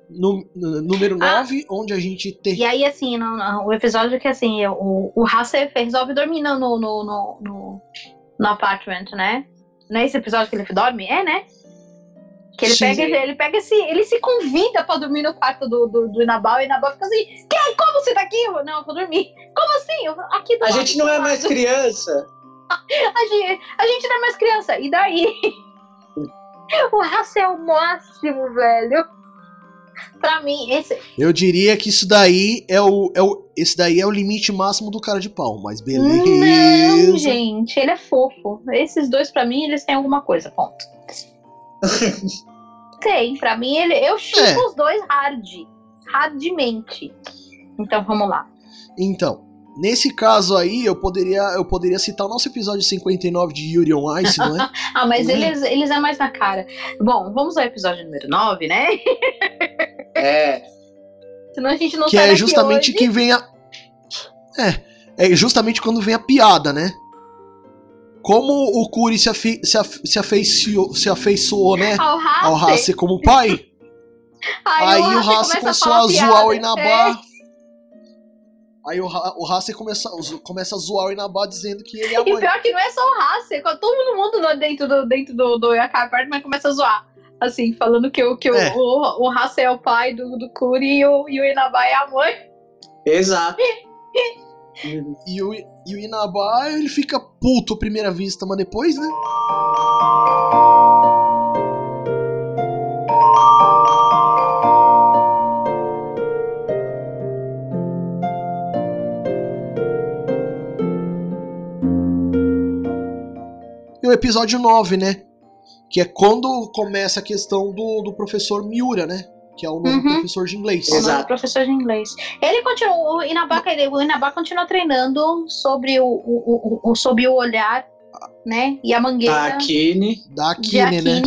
nu- n- número
Ah.
9, onde a gente tem.
E aí, assim, no, no- o episódio que, assim, o, o Hasser resolve dormir no, no, no, no, no, no apartment, né? Não é esse episódio que ele dorme? É, né? Que ele
Sim.
pega, ele pega esse, ele se convida pra dormir no quarto do, do, do Inabal e o Inabal fica assim, que, como você tá aqui? Eu, não, eu vou dormir. Como assim? Eu, aqui do
A
lado,
gente não é mais criança.
A gente, a gente não é mais criança. E daí? o Hasser é o máximo, velho. Pra mim, esse,
Eu diria que isso daí é o, é o. Esse daí é o limite máximo do cara de pau, mas beleza.
Não, gente, ele é fofo. Esses dois, pra mim, eles têm alguma coisa, ponto. Tem, pra mim ele, eu chipo
É.
os dois hard. Hardmente. Então vamos lá.
Então, nesse caso aí, eu poderia, eu poderia citar o nosso episódio 59 de Yuri on Ice, não é?
Ah, mas
Hum.
eles, eles é mais na cara. Bom, vamos ao episódio número 9, né?
É,
Senão a gente não
que
sai
é justamente que vem a. É, é justamente quando vem a piada, né? Como o Kuri se, afe... se, afe... se, afeiçoou, se afeiçoou, né?
Ao Hasse.
Como pai. Aí, o Hasse começou
falar
a zoar o
É.
Inabá. Aí o, o Hasse começa, começa a zoar o Inabá dizendo que ele é a
E
mãe.
pior que não é só o Hasse, quando todo mundo dentro do, dentro do, do Yakai Apartment começa a zoar. Assim, falando que, o, que
É.
o, o Hasse é o pai do, do Kuri e o, e o Inaba é a mãe.
exato.
E o, e o Inabá, ele fica puto à primeira vista, mas depois, né? E o episódio 9, né? Que é quando começa a questão do, do professor Miura, né? Que é o novo
Uhum.
professor de inglês.
O
Exato.
novo professor de inglês. Ele continua, o Inaba, ele- o Inaba continua treinando sobre o, o, o, o- sobre o olhar, né? E a mangueira
Da Akine,
Da Akine, né?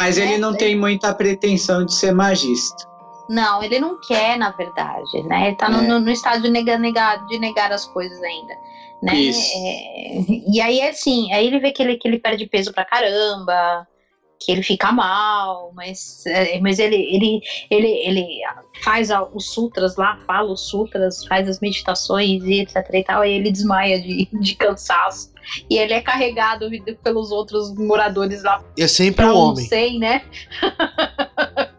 Mas ele não tem muita pretensão de ser magista.
Não, ele não quer, na verdade, né? Ele tá no,
É.
no, no estágio de negar, negar, de negar as coisas ainda. Né?
Isso.
É, e aí, assim, aí ele vê que ele, que ele perde peso pra caramba, que ele fica mal, mas, é, mas ele, ele, ele, ele faz a- os sutras lá, fala os sutras, faz as meditações e etc e tal, aí ele desmaia de, de cansaço. E ele é carregado pelos outros moradores lá
É sempre um
um
homem.
100, né?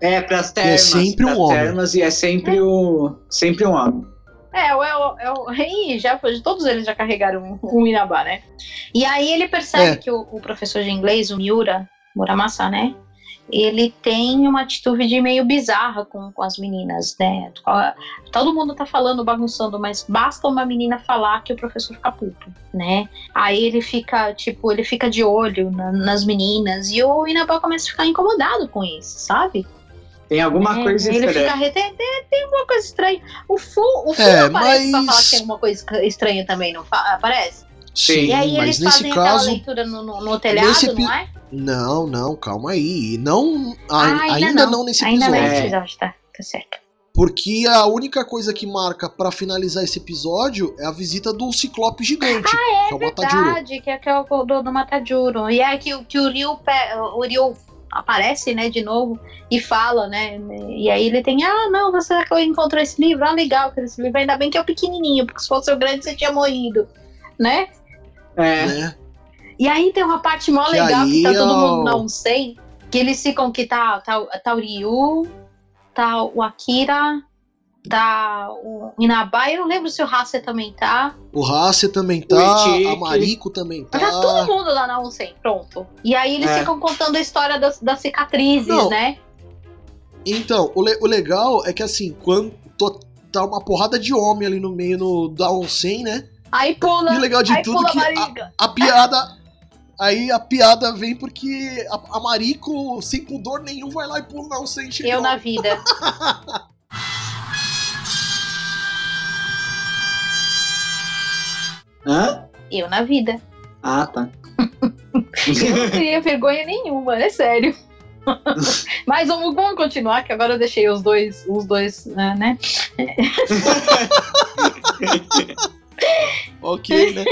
É, pras termas.
sempre um homem.
termas e é sempre o. Sempre um homem.
É, o, é, o, é o Ih, já foi- todos eles já carregaram um, um Inabá, né? E aí ele percebe
É.
que o, o professor de inglês, o Miura Muramasa, né? Ele tem uma atitude meio bizarra com, com as meninas, né? Todo mundo tá falando, bagunçando, mas basta uma menina falar que o professor fica puto, né? Aí ele fica, tipo, ele fica de olho na- nas meninas e o Inabá começa a ficar incomodado com isso, sabe?
Tem alguma
É,
coisa
ele
estranha.
fica rete- tem, tem alguma coisa estranha. O Fu, o Fu
É,
aparece pra
mas-
falar que tem alguma coisa estranha também, não aparece?
Sim,
E aí
mas
eles
nesse
fazem aquela
caso.
leitura no, no, no telhado,
nesse epi-
não é?
Não, não, calma aí. Não, a-
Ah, ainda
ainda,
não.
não. nesse
Ainda
episódio.
não
É.
é episódio, tá, tá certo.
Porque a única coisa que marca pra finalizar esse episódio é a visita do Ciclope gigante, que é o Matajuro.
Verdade, que é, que é o do, do Matajuro. E é que, o- que o Ryu, pe- o Ryu aparece, né, de novo e fala, né? E aí ele tem, ah, não, você encontrou esse livro? Ah, legal, que esse livro. Ainda bem que é o pequenininho, porque se fosse o grande você tinha morrido, né?
É.
Né?
E aí tem uma parte mó legal que tá
aí,
todo mundo não sei. Que eles ficam que tá, tá, tá o Ryu, tá o Akira, tá o Inaba. Eu não lembro se o Hase também tá.
O Hasse também tá, a Mariko também tá.
Tá todo mundo lá na Onsen, pronto. E aí eles
É.
ficam contando a história das, das cicatrizes,
Não.
né?
Então, o, le- o legal é que assim, quando tá uma porrada de homem ali no meio no, da onsen, né?
Aí pula,
E o legal de
aí
tudo
pula
é que
a
a, piada. Aí a piada vem porque a, a Mariko, sem pudor nenhum, vai lá e pula na onsen e chega
Eu na vida.
Hã?
Eu na vida.
Ah, tá.
Eu não teria vergonha nenhuma, é sério. Mas vamos, vamos continuar, que agora eu deixei os dois, os dois, né? né?
Ok, né?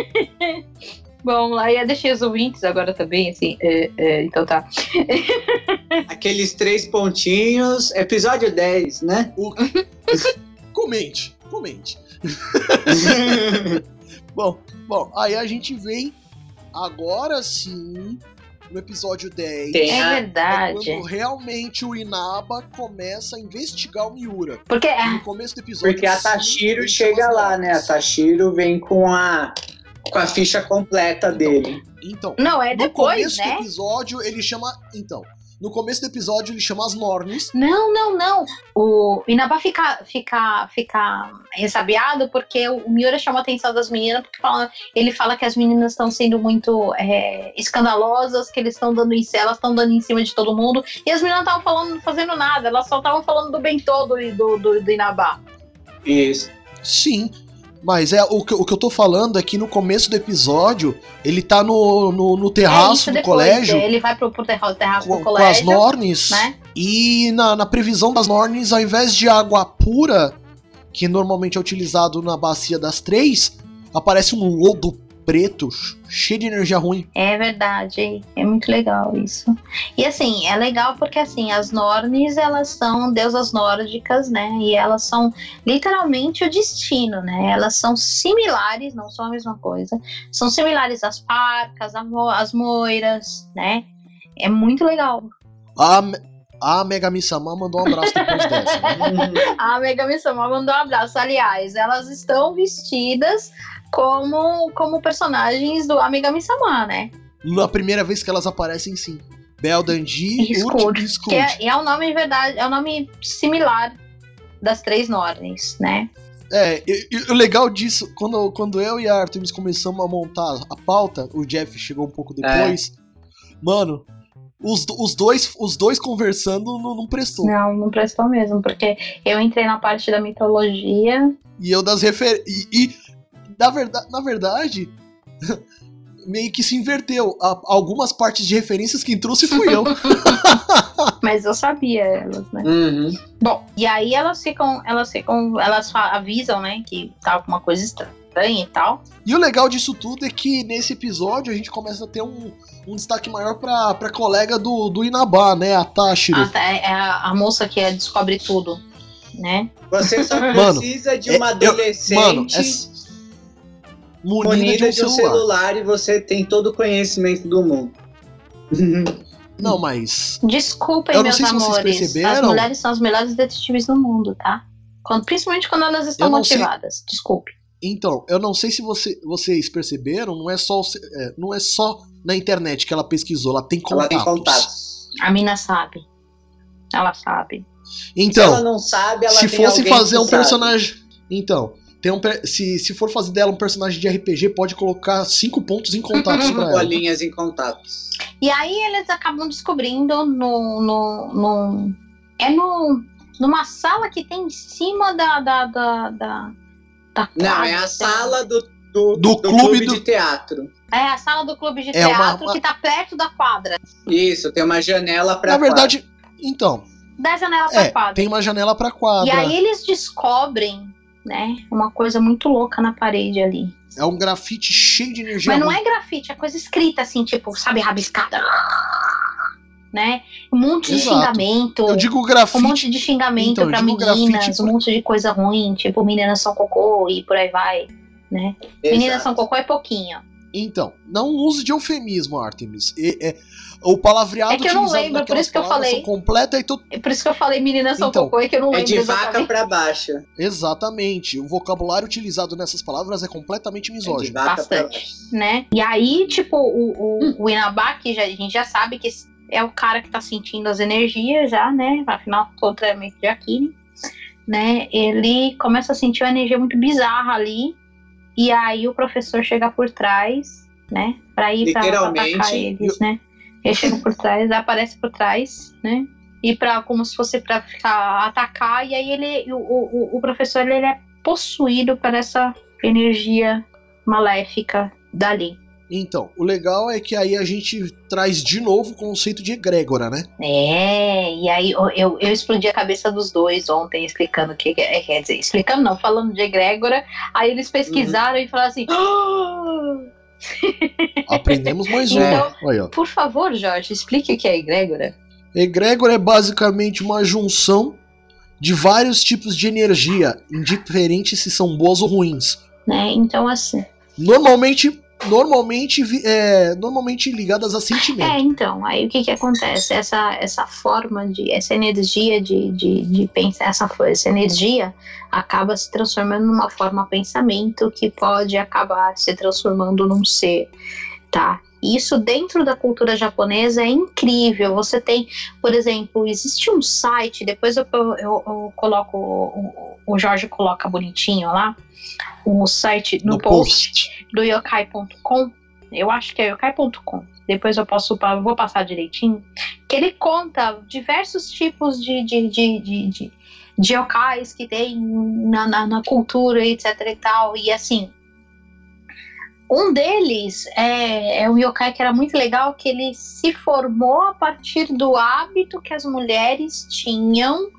Bom, aí eu deixei os ouvintes agora também, assim. é, é, então tá.
Aqueles três pontinhos. Episódio 10, né?
O- comente, comente. Bom, bom, aí a gente vem agora sim no episódio 10.
Tem
É
É
verdade.
quando realmente o Inaba começa a investigar o Miura.
Porque é,
No começo do episódio.
Porque a Tashiro chega lá, né? A. Tashiro vem com a, com a ficha completa dele.
Então,
não, é
no
depois,
começo do
né?
episódio ele chama. Então, No começo do episódio ele chama as Norns.
Não, não, não. O Inaba fica, fica, fica ressabiado porque o Miura chamou a atenção das meninas, porque fala- ele fala que as meninas estão sendo muito é, escandalosas, que eles estão dando em cima, elas estão dando em cima de todo mundo, e as meninas não estavam falando, fazendo nada, elas só estavam falando do bem todo do, do, do Inaba.
Isso.
Sim. Mas é o que, o que eu tô falando é que no começo do episódio ele tá no, no, no
é
terraço
isso
do colégio
Ele vai pro, pro terra- terraço
com,
do
com as
colégio,
Norns.
né?
E na, na previsão das Norns, ao invés de água pura, que normalmente é utilizado na bacia das três, aparece um lodo preto, cheio de energia ruim.
É verdade, é muito legal isso. E assim, é legal porque assim, as Norns, elas são deusas nórdicas, né? E elas são literalmente o destino, né? Elas são similares, não são a mesma coisa. São similares às parcas, às moiras, né? É muito legal.
A, a Megami Sama mandou um abraço depois dessa. né?
A Megami Sama mandou um abraço. Aliás, elas estão vestidas como, como personagens do Amigami Sama, né?
Na primeira vez que elas aparecem, sim. Bel Dandi,
E
e Scourge.
é, é o nome, verdade, é o nome similar das três Norns, né?
É, o legal disso, quando, quando eu e a Artemis começamos a montar a pauta, o Jeff chegou um pouco depois. Mano, os, os, dois, os dois conversando não, não prestou.
Não, não prestou mesmo, porque eu entrei na parte da mitologia.
E eu das refer... E, e, na, verdade, na verdade, meio que se inverteu. A- algumas partes de referências quem trouxe fui eu.
Mas eu sabia elas, né?
Uhum.
Bom, e aí elas ficam, elas ficam, elas avisam, né, que tá alguma coisa estranha e tal.
E o legal disso tudo é que nesse episódio a gente começa a ter um, um destaque maior pra, pra colega do, do Inabá, né? A Tashiro.
A, é é a, a moça que descobre tudo, né?
Você só
Mano,
precisa de
é-
uma
eu-
adolescente
Mano, é munida
munida
de um celular.
e você tem todo o conhecimento do mundo.
Não, mas.
Desculpem,
Eu não
meus
sei se vocês
amores. As
perceberam.
mulheres são as melhores detetives do mundo, tá? Quando- principalmente quando elas estão
não sei-
motivadas. Desculpe.
Então, eu não sei se você- vocês perceberam, não é, só, é, não é só na internet que ela pesquisou, ela tem
Ela
contatos.
tem contatos.
A mina sabe. Ela sabe.
Se
Então,
ela não sabe, ela
se
tem
fosse fazer
que
um
sabe.
personagem. Então, tem um, se, se for fazer dela um personagem de RPG, pode colocar cinco pontos em contatos pra ela.
bolinhas em contatos.
E aí eles acabam descobrindo no. no, no é no. numa sala que tem em cima da. da, da, da, da
Não,
quadra,
é a sala do, do,
Do clube do-
de teatro.
É a sala do clube de
É uma-
teatro
uma-
que tá perto da quadra.
Isso, tem uma janela pra
Na verdade, então,
Da janela pra
é,
quadra.
tem uma janela pra quadra.
E aí eles descobrem, né, uma coisa muito louca na parede ali.
É um grafite cheio de energia.
Mas não
ruim.
é grafite, é coisa escrita assim, tipo, sabe, rabiscada. Né? Um monte de
Exato.
xingamento.
Eu digo
Um
grafite.
monte de xingamento
Então,
pra meninas,
grafite
um monte de coisa ruim, tipo, meninas são cocô e por aí vai, né? Meninas são cocô é pouquinho.
Então, não use de eufemismo, Artemis. E- é, o palavreado
É que eu não lembro, por isso que eu falei.
completa e
É por isso que eu falei meninas são
Então,
cocô e que eu não
É
lembro
de vaca
exatamente.
pra baixo.
Exatamente. O vocabulário utilizado nessas palavras é completamente
É de
misógino.
pra
Bastante.
baixo.
né? E aí, tipo, o, o, o Inaba, que já, a gente já sabe que é o cara que tá sentindo as energias já, né? Afinal, todo treinamento de Akine, né? Ele começa a sentir uma energia muito bizarra ali. E aí o professor chega por trás, né? Pra ir pra, atacar eles, né? Ele chega por trás, aparece por trás, né? E pra, como se fosse pra ficar atacar, e aí ele, o, o, o professor ele é possuído por essa energia maléfica dali.
Então, o legal é que aí a gente traz de novo o conceito de egrégora, né?
É, e aí eu, eu, eu explodi a cabeça dos dois ontem explicando o que é. Quer dizer, explicando não, falando de egrégora. Aí eles pesquisaram e falaram assim: "Ah,
Aprendemos mais uma.
Então-
ó.
por favor, Jorge, explique o que é egrégora.
Egrégora é basicamente uma junção de vários tipos de energia, indiferente se são boas ou ruins.
Né? Então, assim.
Normalmente, normalmente, é, normalmente ligadas a sentimento.
É, então, aí o que que acontece? Essa, essa forma de. Essa energia de, de, de pensar, essa, essa energia acaba se transformando numa forma pensamento que pode acabar se transformando num ser, tá? Isso dentro da cultura japonesa é incrível. Você tem, por exemplo, existe um site, depois eu, eu, eu coloco, o, o Jorge coloca bonitinho lá, o site no,
No
post,
post.
do yokai.com. Eu acho que é yokai.com. Depois eu posso eu vou passar direitinho. Que ele conta diversos tipos de, de, de, de, de, de yokais que tem na, na, na cultura, etc e tal. E assim, um deles é, é um yokai que era muito legal, que ele se formou a partir do hábito que as mulheres tinham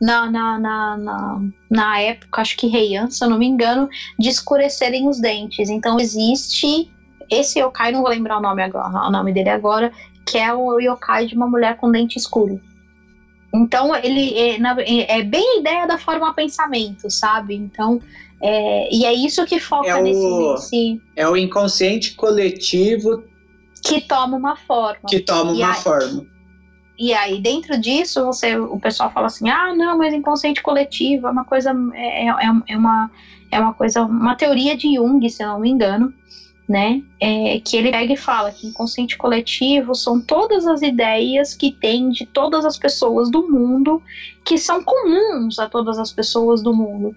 na, na, na, na, na época, acho que Heian, se eu não me engano, de escurecerem os dentes. Então existe esse yokai, não vou lembrar o nome, agora, o nome dele agora, que é o yokai de uma mulher com dente escuro. Então ele é, na- é bem a ideia da forma pensamento, sabe? Então é, e é isso que foca
É o-
nesse, nesse
É o inconsciente coletivo
que toma uma forma.
que toma
E
uma
aí-
forma.
E aí, dentro disso, você, o pessoal fala assim: ah, não, mas inconsciente coletivo é uma coisa. É, é, é uma, é uma coisa. Uma teoria de Jung, se eu não me engano, né? É, que ele pega e fala que inconsciente coletivo são todas as ideias que tem de todas as pessoas do mundo, que são comuns a todas as pessoas do mundo.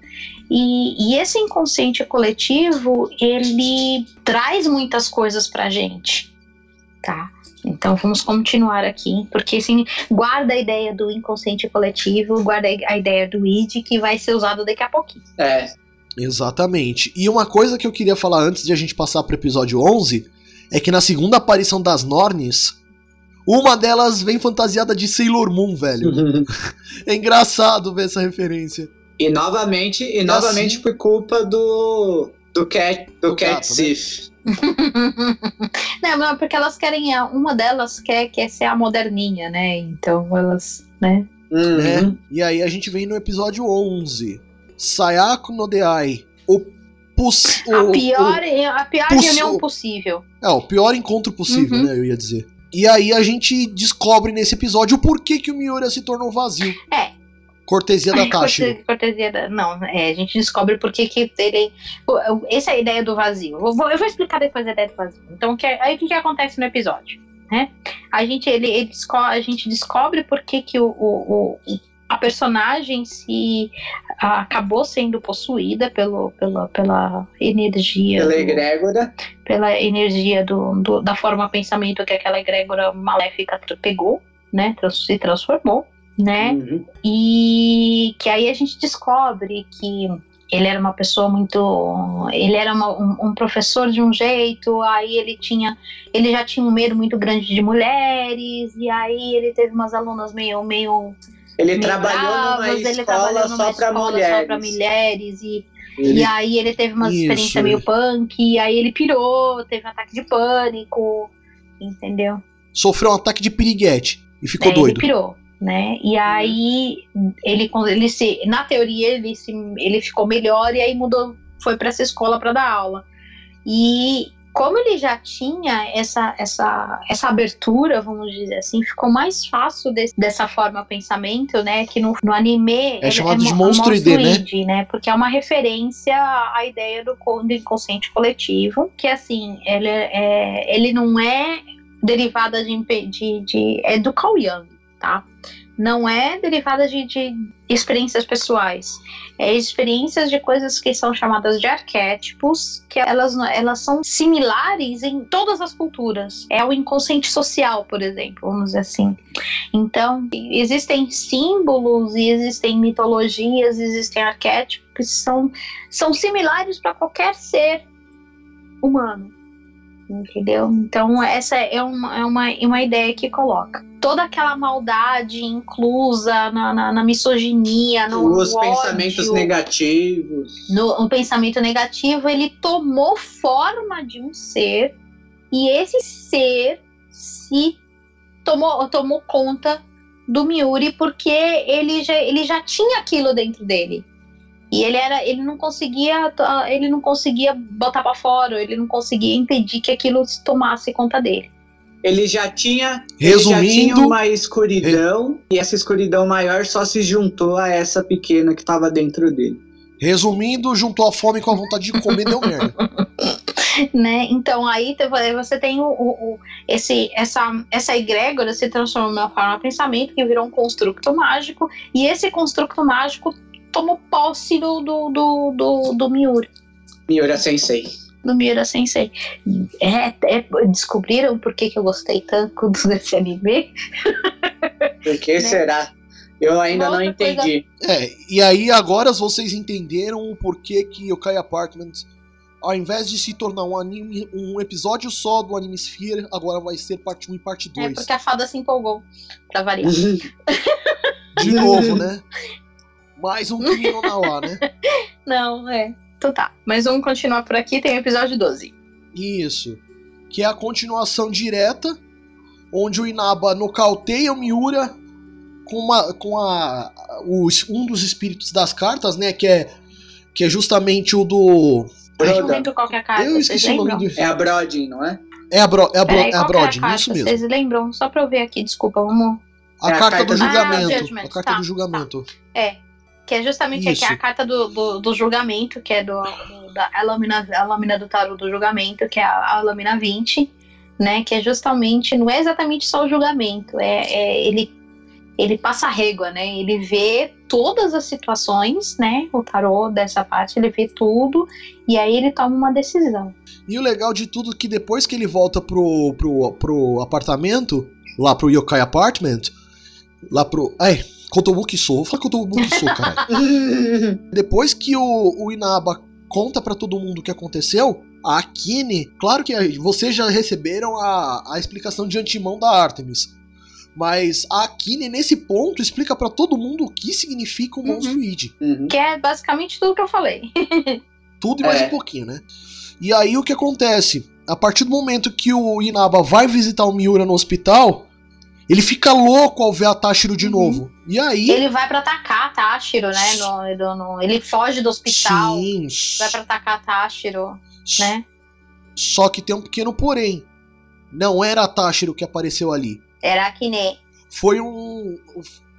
E, e esse inconsciente coletivo, ele traz muitas coisas pra gente, tá? Então vamos continuar aqui, porque assim, guarda a ideia do inconsciente coletivo, guarda a ideia do id, que vai ser usado daqui a pouquinho.
É.
Exatamente. E uma coisa que eu queria falar antes de a gente passar pro episódio 11 é que na segunda aparição das Nornes, uma delas vem fantasiada de Sailor Moon, velho. É engraçado ver essa referência.
e novamente, e
assim-
novamente por culpa do do Cat, do
Do
Cat
gato, né?
Não, não, porque elas querem, uma delas quer, quer ser a moderninha, né? Então elas, né?
Uhum.
né? E aí a gente vem no episódio 11. Sayako no Deai. O, o,
A pior, a pior
poss-
reunião possível.
o- é, o pior encontro possível,
Uhum.
né? Eu ia dizer. E aí a gente descobre nesse episódio o porquê que o Miura se tornou vazio.
É.
Cortesia da.
Corte- Cortesia da. Não, é, a gente descobre por que ele. Essa é a ideia do vazio. Eu vou, eu vou explicar depois a ideia do vazio. Então, que, aí o que, que acontece no episódio? Né? A, gente, ele, ele a gente descobre por que, que o, o, o- a personagem se acabou sendo possuída pelo, pela, pela energia.
Pela
do-
egrégora.
pela energia do, do- da forma pensamento que aquela egrégora maléfica pegou, né? se transformou, né?
Uhum.
E que aí a gente descobre que ele era uma pessoa muito. Ele era uma- um, um professor de um jeito, aí ele tinha. Ele já tinha um medo muito grande de mulheres, e aí ele teve umas alunas meio. meio
Ele trabalhou numa
ele
escola
trabalhou numa
só para
escola
mulheres.
só pra mulheres, e
Ele-
e aí ele teve uma experiência meio punk, e aí ele pirou, teve um ataque de pânico, entendeu?
Sofreu um ataque de piriguete e ficou
É,
doido.
Ele pirou, né? E aí ele, ele se, na teoria ele se, ele ficou melhor e aí mudou, foi para essa escola para dar aula. E como ele já tinha essa, essa, essa abertura, vamos dizer assim, ficou mais fácil desse- dessa forma pensamento, né? Que no, no anime ele
chamado de
mo-
monstro ID, né?
Né? Porque é uma referência à ideia do, do inconsciente coletivo, que assim, ele, é, ele não é derivada de, de, de é do Carl Jung, tá? Não é derivada de, de experiências pessoais. É experiências de coisas que são chamadas de arquétipos, que elas, elas são similares em todas as culturas. É o inconsciente social, por exemplo, vamos dizer assim. Então, existem símbolos existem mitologias, existem arquétipos que são, são similares para qualquer ser humano. Entendeu? Então, essa é uma, é uma, uma ideia que coloca. Toda aquela maldade inclusa na, na, na misoginia, no
Os
ódio,
pensamentos negativos.
no, no pensamento negativo, ele tomou forma de um ser e esse ser se tomou, tomou conta do Miuri porque ele já, ele já tinha aquilo dentro dele. E ele era, ele não conseguia, ele não conseguia botar para fora, ele não conseguia impedir que aquilo se tomasse conta dele.
Ele já tinha, ele já tinha
Resumindo,
uma escuridão e essa escuridão maior só se juntou a essa pequena que estava dentro dele.
resumindo, juntou a fome com a vontade de comer, deu merda.
né? Então aí você tem o, o- o- esse, essa, essa egrégora se transformou numa forma de pensamento que virou um construto mágico, e esse construto mágico tomou posse do, do, do, do, do Miura.
Miura Sensei.
Do Miura Sensei. É, é- descobriram por que, que eu gostei tanto desse anime?
Por que
Né?
será? Eu ainda não
outra coisa-
entendi.
É, e aí agora vocês entenderam o porquê que Yokai Apartments, ao invés de se tornar um anime, um episódio só do Anime Sphere, agora vai ser parte 1 e parte
É
2.
porque a fada se empolgou, pra variar.
De novo, né? Mais um no Nawa, né?
Não, é. Então tá. Mas vamos continuar por aqui, tem o episódio 12.
Isso. Que é a continuação direta, onde o Inaba nocauteia o Miura com, uma, com a, o, um dos espíritos das cartas, né? Que é, que é justamente o do.
Eu
Broda.
que é a carta,
Eu esqueci o nome do.
É a Brodin, não é?
É a, Bro, é a, Bro, é
que é a
Brodin,
carta?
isso mesmo.
Vocês lembram? Só pra eu ver aqui, desculpa, vamos.
A
É a
carta,
carta
do julgamento.
Ah,
a carta
tá,
do julgamento.
É. Que é justamente aqui
Isso.
a carta do, do, do julgamento, que é do, do- da a lâmina, a lâmina do tarô do julgamento, que é a, a lâmina 20, né? Que é justamente, não é exatamente só o julgamento, é, é ele, ele passa a régua, né? Ele vê todas as situações, né? O tarô dessa parte, ele vê tudo, e aí ele toma uma decisão.
E o legal de tudo é que depois que ele volta pro, pro, pro apartamento, lá pro Yokai Apartment, lá pro. Ai, Kotobuki Sou. Vou falar Kotobuki Sou, cara. depois que o, o Inaba conta pra todo mundo o que aconteceu, a Akine, claro que vocês já receberam a, a explicação de antemão da Artemis. Mas a Akine, nesse ponto, explica pra todo mundo o que significa o
Uhum.
monstro id.
Uhum.
Que é basicamente tudo que eu falei.
Tudo e mais
É.
um pouquinho, né? E aí o que acontece? A partir do momento que o Inaba vai visitar o Miura no hospital, ele fica louco ao ver a Tashiro de
Uhum.
novo. E aí.
Ele vai pra atacar a Tashiro, né? No, no- no- ele foge do hospital,
Sim.
vai pra atacar a Tashiro, né?
Só que tem um pequeno porém. Não era a Tashiro que apareceu ali.
Era a Kine.
Foi um.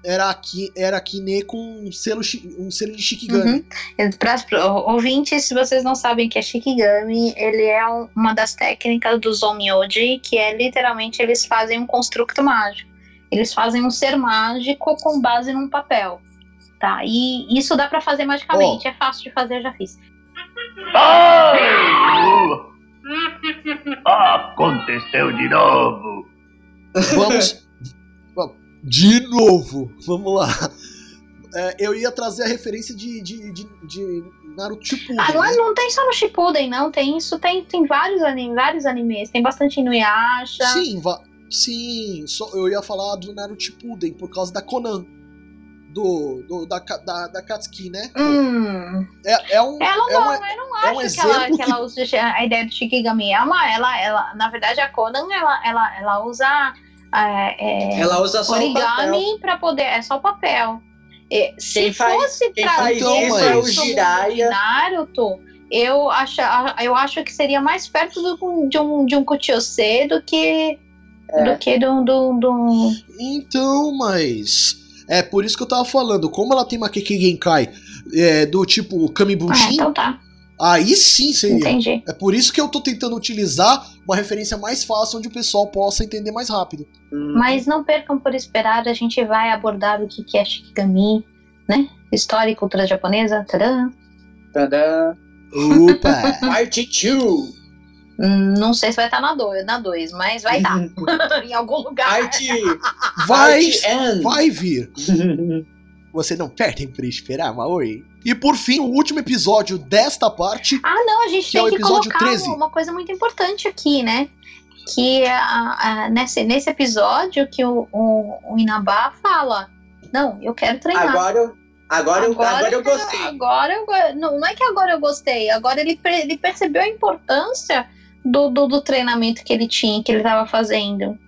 Era aqui, era Kine com um selo, um selo de Shikigami.
Uhum. Para os ouvintes, se vocês não sabem o que é Shikigami, ele é um- uma das técnicas do Zomyoji, que é literalmente eles fazem um construto mágico. Eles fazem um ser mágico com base num papel. Tá? E isso dá pra fazer magicamente. É fácil de fazer, eu já fiz.
Ai! Aconteceu de novo.
Vamos. De novo, vamos lá. É, eu ia trazer a referência de, de, de, de Naruto Shippuden.
Ah, não, é-
né?
não tem só no Shippuden, não. Tem isso, tem, tem vários, anim, vários animes. Tem bastante Inuyasha.
Sim, sim. Só, eu ia falar do Naruto Shippuden por causa da Conan. Do, do- da, da, da Katsuki, né?
Hum.
É, é um.
Ela
é
não,
um-
eu não
é um
acho que, ela,
exemplo
que ela use a ideia do Shikigami. É uma, ela, ela, na verdade, a Conan, ela, ela, ela usa é, é,
Ela usa só o papel.
origami pra poder. É só o papel. É, se
Quem faz-
fosse
quem
faz isso é o
Jiraiya.
Naruto, eu acho, eu acho que seria mais perto do- de um, de um Kuchiyose do que.
É.
Do que do, do, do-
Então, mas. É por isso que eu tava falando. Como ela tem Makeke Genkai é, do tipo
Ah,
Kamibunshin,
então tá.
Aí sim seria.
Entendi.
É por isso que eu tô tentando utilizar uma referência mais fácil onde o pessoal possa entender mais rápido.
Hum.
Mas não percam por esperar, a gente vai abordar o que é Shikigami, né? História e cultura japonesa. Tadã.
Tadã.
Opa!
Parte 2.
Hum, Não sei se vai estar na 2, na dois, mas vai estar em algum lugar.
Parte.
Vai, vai vir. Você não perdem por esperar, Maori. E por fim, o último episódio desta parte.
Ah, não, a gente
Que é
tem
o
que colocar
13.
uma coisa muito importante aqui, né? Que a- a- nesse, nesse episódio que o, o, o Inabá fala: Não, eu quero treinar.
Agora, eu- agora, eu, agora eu gostei.
Agora eu não, não é que agora eu gostei, agora ele, ele percebeu a importância do, do, do treinamento que ele tinha, que ele estava fazendo.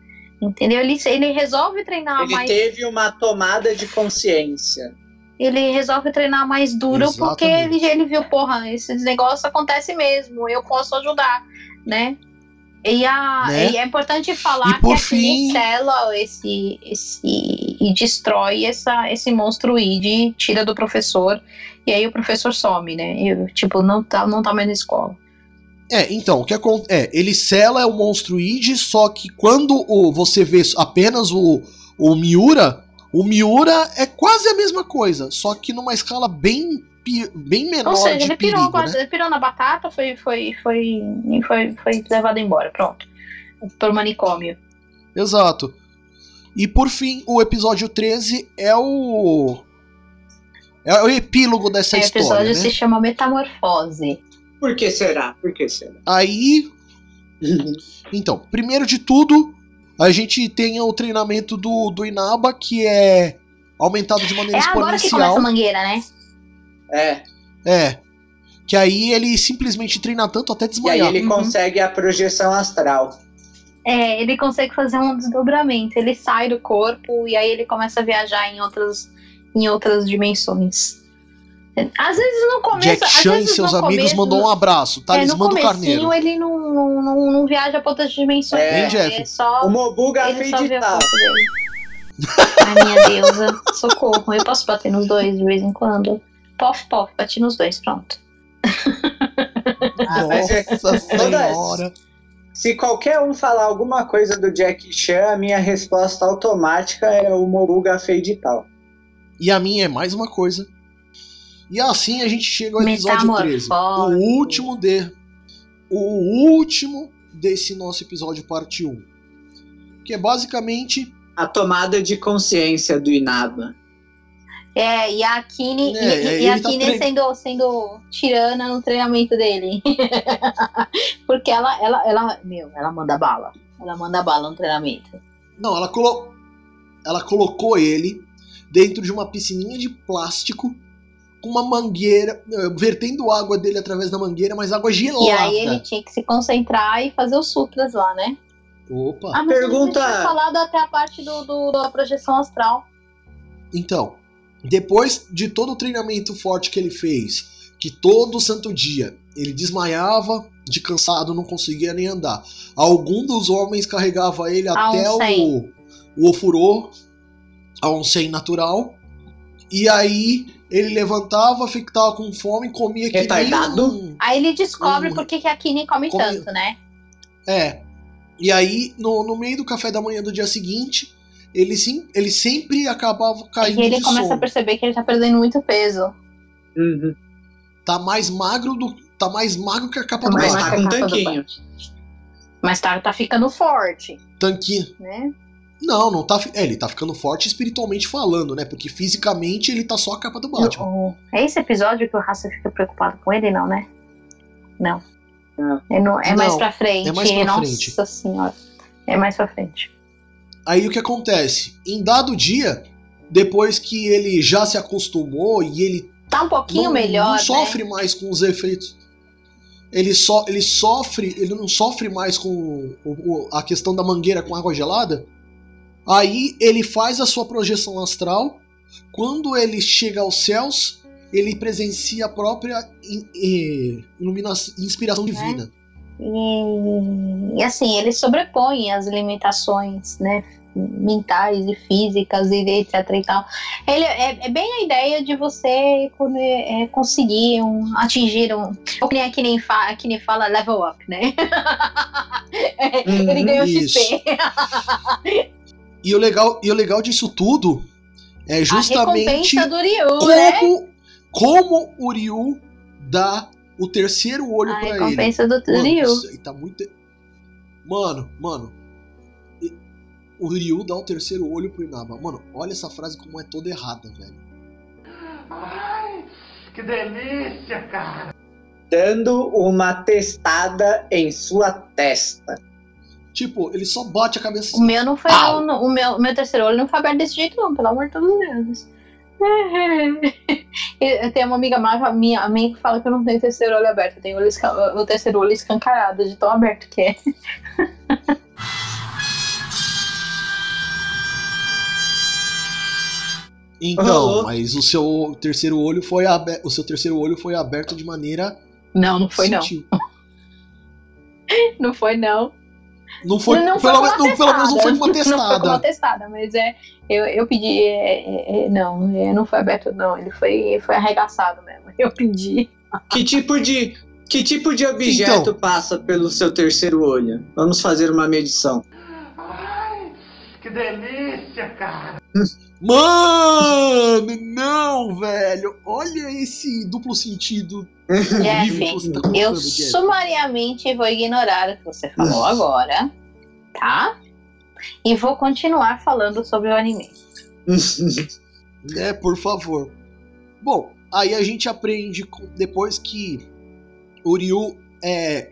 Entendeu? Ele, ele resolve treinar
Ele
mais.
teve uma tomada de consciência.
Ele resolve treinar mais duro porque
Exatamente.
ele, ele viu, porra, esses negócios acontecem mesmo, eu posso ajudar, né? E, a,
Né?
e é importante falar que
fim-
sela esse, esse e destrói essa, esse monstro id, tira do professor, e aí o professor some, né? E, tipo, não tá, não tá mais na escola.
É, então, o que acontece? É, ele sela o monstro id, só que quando o, você vê apenas o, o Miura, o Miura é quase a mesma coisa, só que numa escala bem, bem menor
Ou seja,
de
ele pirou,
perigo,
quase-
né?
ele pirou na batata, foi, foi, foi, foi, foi levado embora, pronto. Pro manicômio.
Exato. E por fim, o episódio 13 é o. É o epílogo dessa
o
história.
episódio
Né?
se chama Metamorfose.
Por que será? Por que será?
Aí. Então, primeiro de tudo, a gente tem o treinamento do, do Inaba, que é aumentado de maneira
É agora que começa
exponencial.
a mangueira, né?
É.
É. Que aí ele simplesmente treina tanto até
E aí
desmaiar.
ele
Uhum.
consegue a projeção astral.
É, ele consegue fazer um desdobramento. Ele sai do corpo e aí ele começa a viajar em outras, em outras dimensões. Às vezes no começo.
Jack Chan e seus amigos
começo-
mandou um abraço.
é, no
Talismã do Carneiro.
ele não, não, não, não viaja pra outras dimensões.
É.
não.
Jeff?
É só.
O Mobuga
corpo dele. Ai, minha deusa, socorro. Eu posso bater nos dois de vez em quando? Pof, pof, bati nos dois, pronto.
Ah, é-
Nossa
Toda-
senhora.
Se qualquer um falar alguma coisa do Jack Chan, a minha resposta automática é o Mobuga digital.
E a minha é mais uma coisa. E assim a gente chega ao episódio 13. O último de. O último desse nosso episódio parte 1. Que é basicamente.
A tomada de consciência do Inaba.
É, e a Kine,
É,
e,
é,
e a
tá
Kine sendo, sendo tirana no treinamento dele. Porque ela, ela, ela, meu, ela manda bala. Ela manda bala no treinamento.
Não, ela, colo... ela colocou ele dentro de uma piscininha de plástico com uma mangueira, eh, vertendo água dele através da mangueira, mas água gelada.
E aí ele tinha que se concentrar e fazer os sutras lá, né?
Opa!
Ah, mas
Pergunta-
tinha falado até a parte do, do- da projeção astral.
Então, depois de todo o treinamento forte que ele fez, que todo santo dia ele desmaiava de cansado, não conseguia nem andar. Algum dos homens carregava ele
A
até
onsen.
o, o ofurô, a onsen natural, e aí ele levantava, ficava com fome, comia que nem um-
Aí ele descobre
Hum.
por que, que a Kine come,
Come-
tanto, né?
É. E aí, no, no meio do café da manhã do dia seguinte, ele, sim, ele sempre acabava caindo
E ele
de
começa a
sono.
perceber que ele tá perdendo muito peso.
Uhum.
Tá mais magro do. Tá mais magro que a capa do
Mas tá com um
capa do
tanquinho.
Mas tá, tá ficando forte,
Tanquinho.
né?
Não, não tá. É, ele tá ficando forte espiritualmente falando, né? Porque fisicamente ele tá só a capa do Batman.
É esse episódio que o Raça fica preocupado com ele, não, né? Não. É, no- é
Não,
mais pra frente.
é mais pra
Nossa
frente.
senhora. É mais pra frente.
Aí o que acontece? Em dado dia, depois que ele já se acostumou e ele
Tá um pouquinho
não,
melhor,
não sofre
né?
mais com os efeitos. Ele, só, ele sofre, ele não sofre mais com o- o- a questão da mangueira com água gelada. Aí ele faz a sua projeção astral. Quando ele chega aos céus, ele presencia a própria in- iluminação, inspiração divina.
E, e assim, ele sobrepõe as limitações, né? Mentais e físicas e etc e tal. Ele é, é bem a ideia de você é, é, conseguir um, atingir um. Ou que nem, que nem, fa, que nem fala level up, né? É, ele
Uhum,
ganhou
isso.
XP.
E o legal, e o legal disso tudo é
A
justamente
recompensa do Ryu, né?
como, como o Ryu dá o terceiro olho
A
pra ele.
recompensa do
Mano,
Ryu.
isso aí tá muito. Mano, mano. O Ryu dá o terceiro olho pro Inaba. Mano, olha essa frase como é toda errada, velho.
Ai, que delícia, cara.
Dando uma testada em sua testa.
Tipo, ele só bate a cabeça
O meu não foi.
Au.
O, o meu, meu terceiro olho não foi aberto desse jeito, não, pelo amor de Deus. Eu tenho uma amiga mais- minha amiga que fala que eu não tenho terceiro olho aberto, eu tenho olho o terceiro olho escancarado, de tão aberto que é.
Então,
Rolou.
mas o seu terceiro olho foi aberto. O seu terceiro olho foi aberto de maneira.
Não, não foi não. Não foi não.
Não foi,
não foi
pelo, não, pelo menos não foi uma
Não foi uma
testada.
testada, mas é. Eu, eu pedi. é, é, é, não, é, não foi aberto, não. Ele foi, foi arregaçado mesmo. Eu pedi.
Que tipo de. Que tipo de objeto
Então.
passa pelo seu terceiro olho? Vamos fazer uma medição.
Que delícia, cara.
Mano, não, velho. Olha esse duplo sentido que você tá
Jeff, eu
Jeff.
sumariamente vou ignorar o que você falou agora, tá? E vou continuar falando sobre o anime.
É, por favor. Bom, aí a gente aprende depois que o Ryu é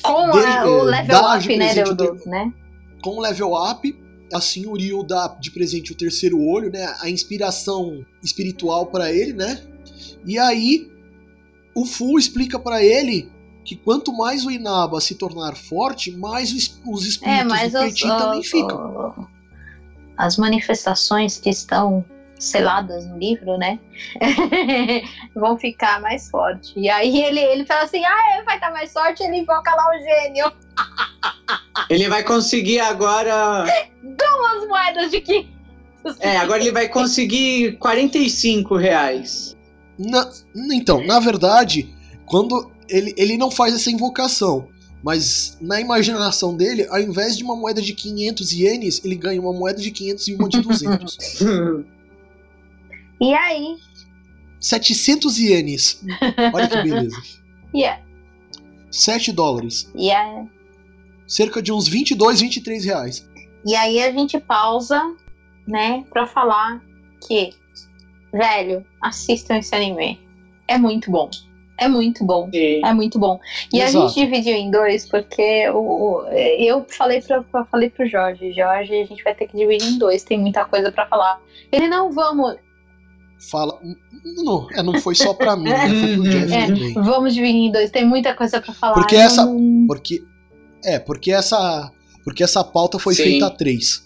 Com
Dele-
a- o level up, né, do,
o
do- né?
com level up, assim Ryu dá de presente o terceiro olho, né? A inspiração espiritual pra ele, né? E aí o Fu explica pra ele que quanto mais o Inaba se tornar forte, mais os, os espíritos
É,
do
os,
também ficam.
as manifestações que estão seladas no livro, né? vão ficar mais fortes. E aí ele, ele fala assim: ah, ele vai estar mais forte, ele invoca lá o gênio.
Ele vai conseguir agora.
As moedas de que.
É, agora ele vai conseguir 45 reais.
Na- então, na verdade, quando ele, ele não faz essa invocação, mas na imaginação dele, ao invés de uma moeda de 500 ienes, ele ganha uma moeda de 500 e uma de 200.
E aí,
700 ienes. Olha que beleza.
e é,
7 dólares.
e é,
Cerca de uns 22, 23 reais.
E aí a gente pausa, né, pra falar que, velho, assistam esse anime. É muito bom. É muito bom.
E-
É muito bom. E a
Exato.
gente dividiu em dois, porque o, o- eu falei eu falei pro Jorge, Jorge, a gente vai ter que dividir em dois, tem muita coisa pra falar. Ele não vamos,
Fala. Não, é, não foi só pra mim, né? Foi pro Jeff
É.
também.
vamos dividir em dois, tem muita coisa pra falar.
Porque essa-
não-
Porque. É, porque essa. Porque essa pauta foi
Sim.
feita a três.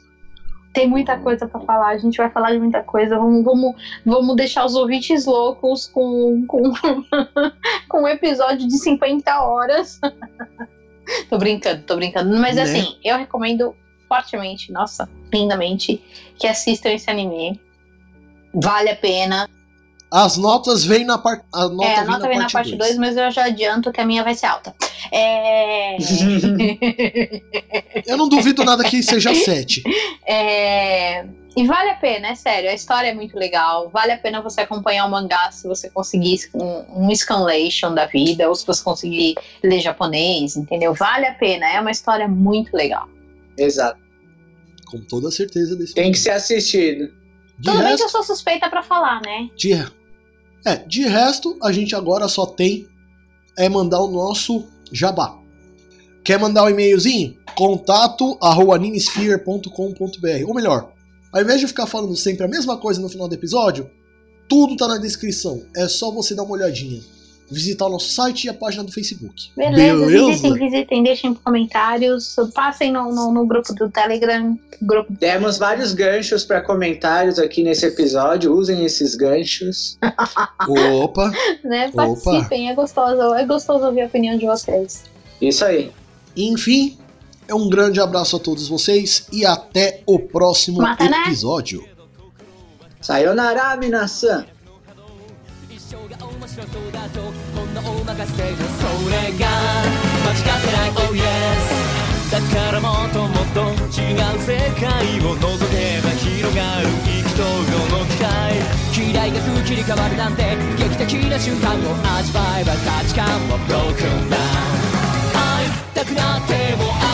tem muita coisa pra falar, a gente vai falar de muita coisa. Vamos, vamos, vamos deixar os ouvintes loucos com, com, com um episódio de 50 horas. tô brincando, tô brincando. Mas
Né?
assim, eu recomendo fortemente, nossa, lindamente, que assistam esse anime. Vale a pena.
As notas vêm na parte. A nota,
é, a
vem,
nota
na
vem na
parte
parte
2.
2, mas eu já adianto que a minha vai ser alta. É.
Eu não duvido nada que seja 7.
É, E vale a pena, é sério, a história é muito legal. Vale a pena você acompanhar o mangá se você conseguir um, um scanlation da vida, ou se você conseguir ler japonês, entendeu? Vale a pena, é uma história muito legal.
Exato.
Com toda certeza desse
Tem que ser assistido.
De
Tudo bem que
resto,
eu sou suspeita pra falar, né?
de, é, de resto, a gente agora só tem é mandar o nosso jabá. Quer mandar um e-mailzinho? Contato. Ou melhor, ao invés de ficar falando sempre a mesma coisa no final do episódio, tudo tá na descrição. É só você dar uma olhadinha Visitar o nosso site e a página do Facebook.
Beleza, visitem, visitem, deixem comentários, passem no, no, no grupo do Telegram, grupo
Demos vários ganchos para comentários aqui nesse episódio. Usem esses ganchos.
Opa!
né?
Opa.
Participem, é gostoso, é gostoso ouvir a opinião de vocês.
Isso aí.
Enfim, é um grande abraço a todos vocês e até o próximo
Mata, né?
episódio.
Sayonara, minasan.
一生が面白そうだと こんな大任せでそれが間違ってない Oh yes だからもっともっと違う世界を覗けば広がる意気投合の機会嫌いが好きに変わるなんて劇的な瞬間を味わえば価値観は broken down 会いたくなっても会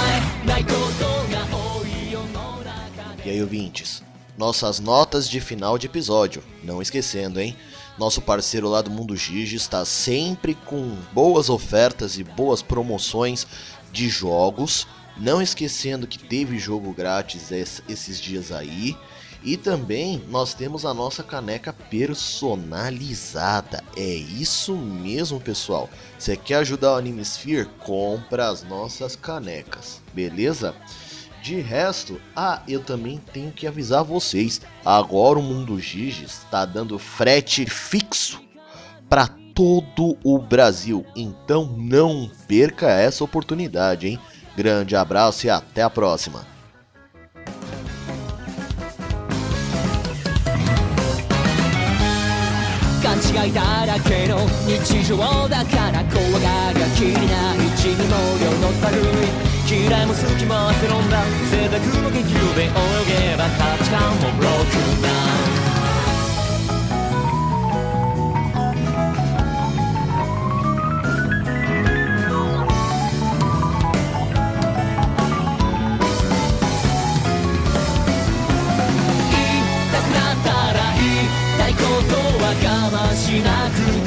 えないことが多い世の中で
E aí, ouvintes? Nossas notas de final de episódio. Não esquecendo, hein? Nosso parceiro lá do Mundo Gigi está sempre com boas ofertas e boas promoções de jogos. Não esquecendo que teve jogo grátis es- esses dias aí. E também nós temos a nossa caneca personalizada. É isso mesmo, pessoal. Você quer ajudar o Animesphere? Compra as nossas canecas, beleza? De resto, ah, eu também tenho que avisar vocês. Agora o Mundo Gigi está dando frete fixo para todo o Brasil. Então não perca essa oportunidade, hein? Grande abraço e até a próxima.
違違いだらけの日常だから怖がりゃきりない地味も量のたるい。嫌いも好きも汗のんだ。選択の激流で泳げば価値観もブロックダウンかましなくて